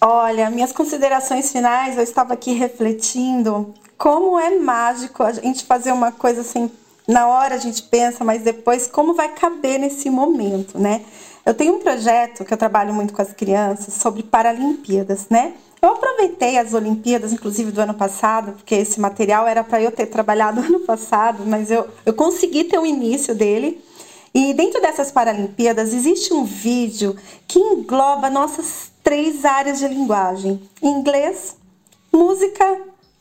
Olha, minhas considerações finais, eu estava aqui refletindo como é mágico a gente fazer uma coisa assim, na hora a gente pensa, mas depois como vai caber nesse momento, né? Eu tenho um projeto que eu trabalho muito com as crianças sobre Paralimpíadas, né? Eu aproveitei as Olimpíadas, inclusive do ano passado, porque esse material era para eu ter trabalhado ano passado, mas eu, eu consegui ter o início dele. E dentro dessas Paralimpíadas existe um vídeo que engloba nossas três áreas de linguagem: inglês, música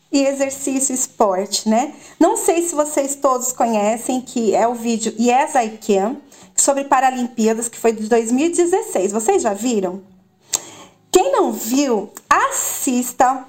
e exercício esporte, né? Não sei se vocês todos conhecem que é o vídeo Yes I Can sobre Paralimpíadas que foi de 2016. Vocês já viram? Quem não viu, assista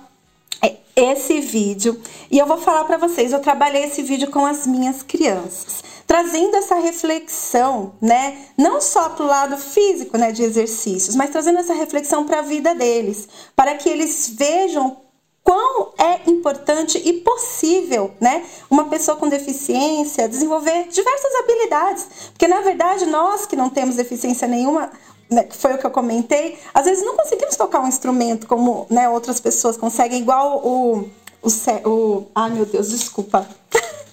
esse vídeo e eu vou falar para vocês. Eu trabalhei esse vídeo com as minhas crianças, trazendo essa reflexão, né? Não só para o lado físico, né, de exercícios, mas trazendo essa reflexão para a vida deles, para que eles vejam quão é importante e possível, né, uma pessoa com deficiência desenvolver diversas habilidades, porque na verdade nós que não temos deficiência nenhuma, né, que foi o que eu comentei, às vezes não conseguimos tocar um instrumento como né, outras pessoas conseguem, igual o, o, o. Ai meu Deus, desculpa.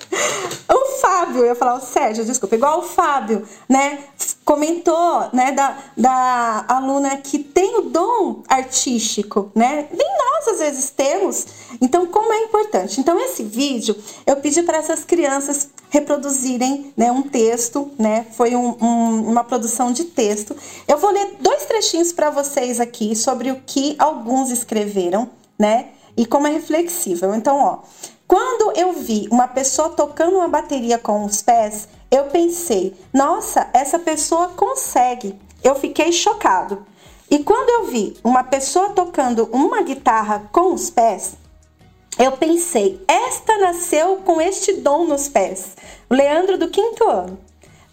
o Fábio, eu ia falar o Sérgio, desculpa, igual o Fábio, né? Comentou, né, da, da aluna que tem o dom artístico, né? Nem nós às vezes temos. Então, como é importante. Então, esse vídeo eu pedi para essas crianças reproduzirem né, um texto, né? Foi um, um, uma produção de texto. Eu vou ler dois trechinhos para vocês aqui sobre o que alguns escreveram, né? E como é reflexível. Então, ó, quando eu vi uma pessoa tocando uma bateria com os pés, eu pensei, nossa, essa pessoa consegue. Eu fiquei chocado. E quando eu vi uma pessoa tocando uma guitarra com os pés, eu pensei, esta nasceu com este dom nos pés. Leandro do quinto ano.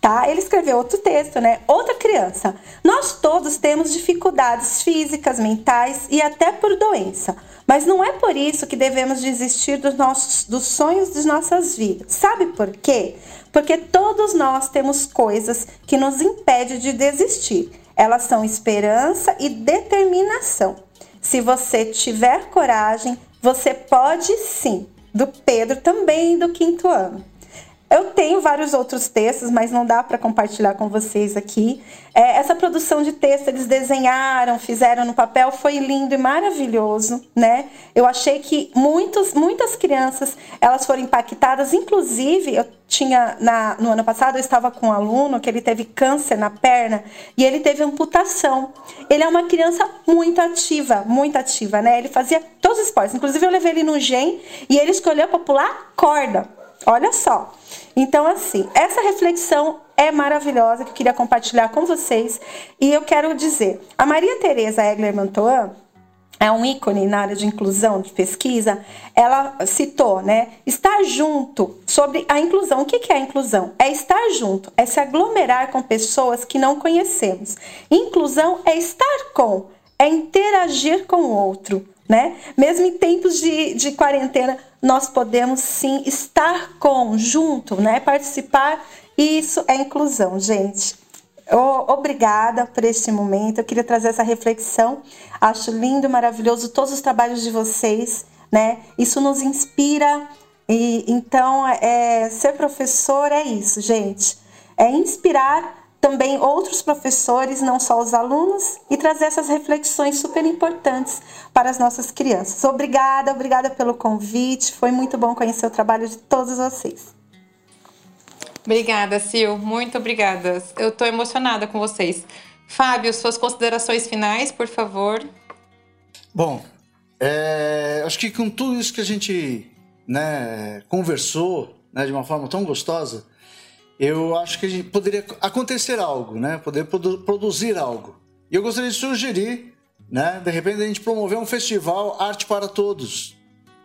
Tá? Ele escreveu outro texto, né? Outra criança. Nós todos temos dificuldades físicas, mentais e até por doença. Mas não é por isso que devemos desistir dos nossos dos sonhos de nossas vidas. Sabe por quê? Porque todos nós temos coisas que nos impedem de desistir. Elas são esperança e determinação. Se você tiver coragem, você pode sim. Do Pedro também do quinto ano. Eu tenho vários outros textos, mas não dá para compartilhar com vocês aqui. É, essa produção de texto eles desenharam, fizeram no papel, foi lindo e maravilhoso, né? Eu achei que muitos, muitas crianças elas foram impactadas. Inclusive, eu tinha na, no ano passado eu estava com um aluno que ele teve câncer na perna e ele teve amputação. Ele é uma criança muito ativa, muito ativa, né? Ele fazia todos os esportes. Inclusive, eu levei ele no GEM e ele escolheu para pular corda. Olha só. Então, assim, essa reflexão é maravilhosa que eu queria compartilhar com vocês. E eu quero dizer, a Maria Tereza Egler Mantoan é um ícone na área de inclusão, de pesquisa, ela citou, né? Estar junto sobre a inclusão. O que é a inclusão? É estar junto, é se aglomerar com pessoas que não conhecemos. Inclusão é estar com, é interagir com o outro, né? Mesmo em tempos de, de quarentena, nós podemos sim estar com, junto, né? Participar. Isso é inclusão, gente. Obrigada por este momento. Eu queria trazer essa reflexão. Acho lindo, maravilhoso todos os trabalhos de vocês, né? Isso nos inspira. E então, é, ser professor é isso, gente. É inspirar também outros professores, não só os alunos, e trazer essas reflexões super importantes para as nossas crianças. Obrigada, obrigada pelo convite. Foi muito bom conhecer o trabalho de todos vocês. Obrigada, Sil. Muito obrigada. Eu estou emocionada com vocês. Fábio, suas considerações finais, por favor. Bom, é, acho que com tudo isso que a gente né, conversou né, de uma forma tão gostosa, eu acho que poderia acontecer algo, né? Poder produ produzir algo. E eu gostaria de sugerir, né? De repente a gente promover um festival Arte para Todos,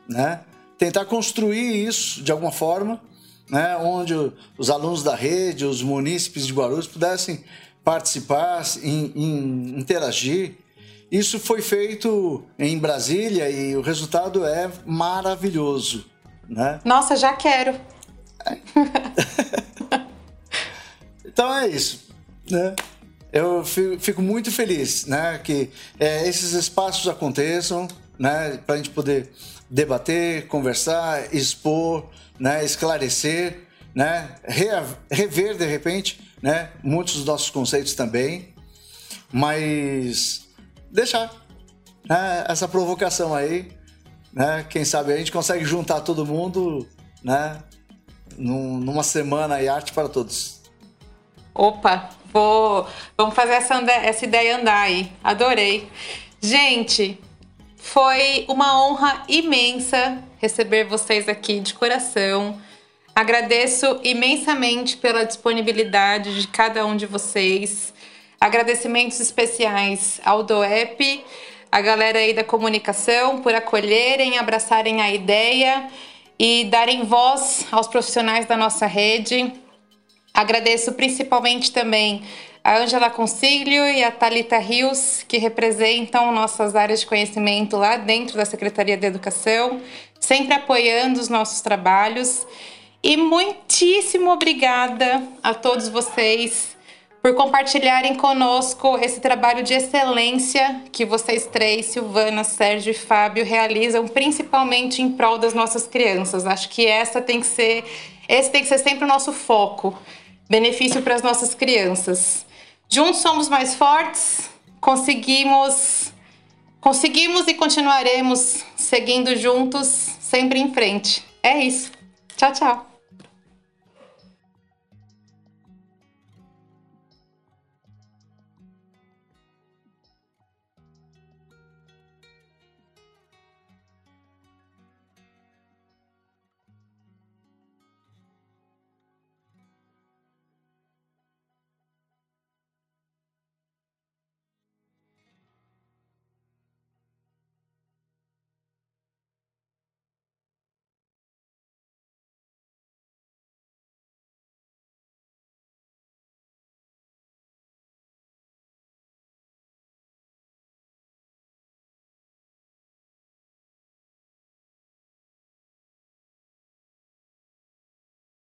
né? Tentar construir isso de alguma forma, né? Onde os alunos da rede, os munícipes de Guarulhos pudessem participar, in, in, interagir. Isso foi feito em Brasília e o resultado é maravilhoso, né? Nossa, já quero. então é isso, né? Eu fico muito feliz, né, que é, esses espaços aconteçam, né, para a gente poder debater, conversar, expor, né, esclarecer, né, rever de repente, né, muitos dos nossos conceitos também, mas deixar né, essa provocação aí, né, quem sabe a gente consegue juntar todo mundo, né, numa semana e arte para todos. Opa, vou, vamos fazer essa, essa ideia andar aí. Adorei. Gente, foi uma honra imensa receber vocês aqui de coração. Agradeço imensamente pela disponibilidade de cada um de vocês. Agradecimentos especiais ao DOEP, a galera aí da comunicação por acolherem, abraçarem a ideia e darem voz aos profissionais da nossa rede. Agradeço principalmente também a Ângela Consiglio e a Talita Rios, que representam nossas áreas de conhecimento lá dentro da Secretaria de Educação, sempre apoiando os nossos trabalhos. E muitíssimo obrigada a todos vocês por compartilharem conosco esse trabalho de excelência que vocês três, Silvana, Sérgio e Fábio, realizam principalmente em prol das nossas crianças. Acho que essa tem que ser, esse tem que ser sempre o nosso foco. Benefício para as nossas crianças. Juntos somos mais fortes, conseguimos conseguimos e continuaremos seguindo juntos, sempre em frente. É isso. Tchau, tchau.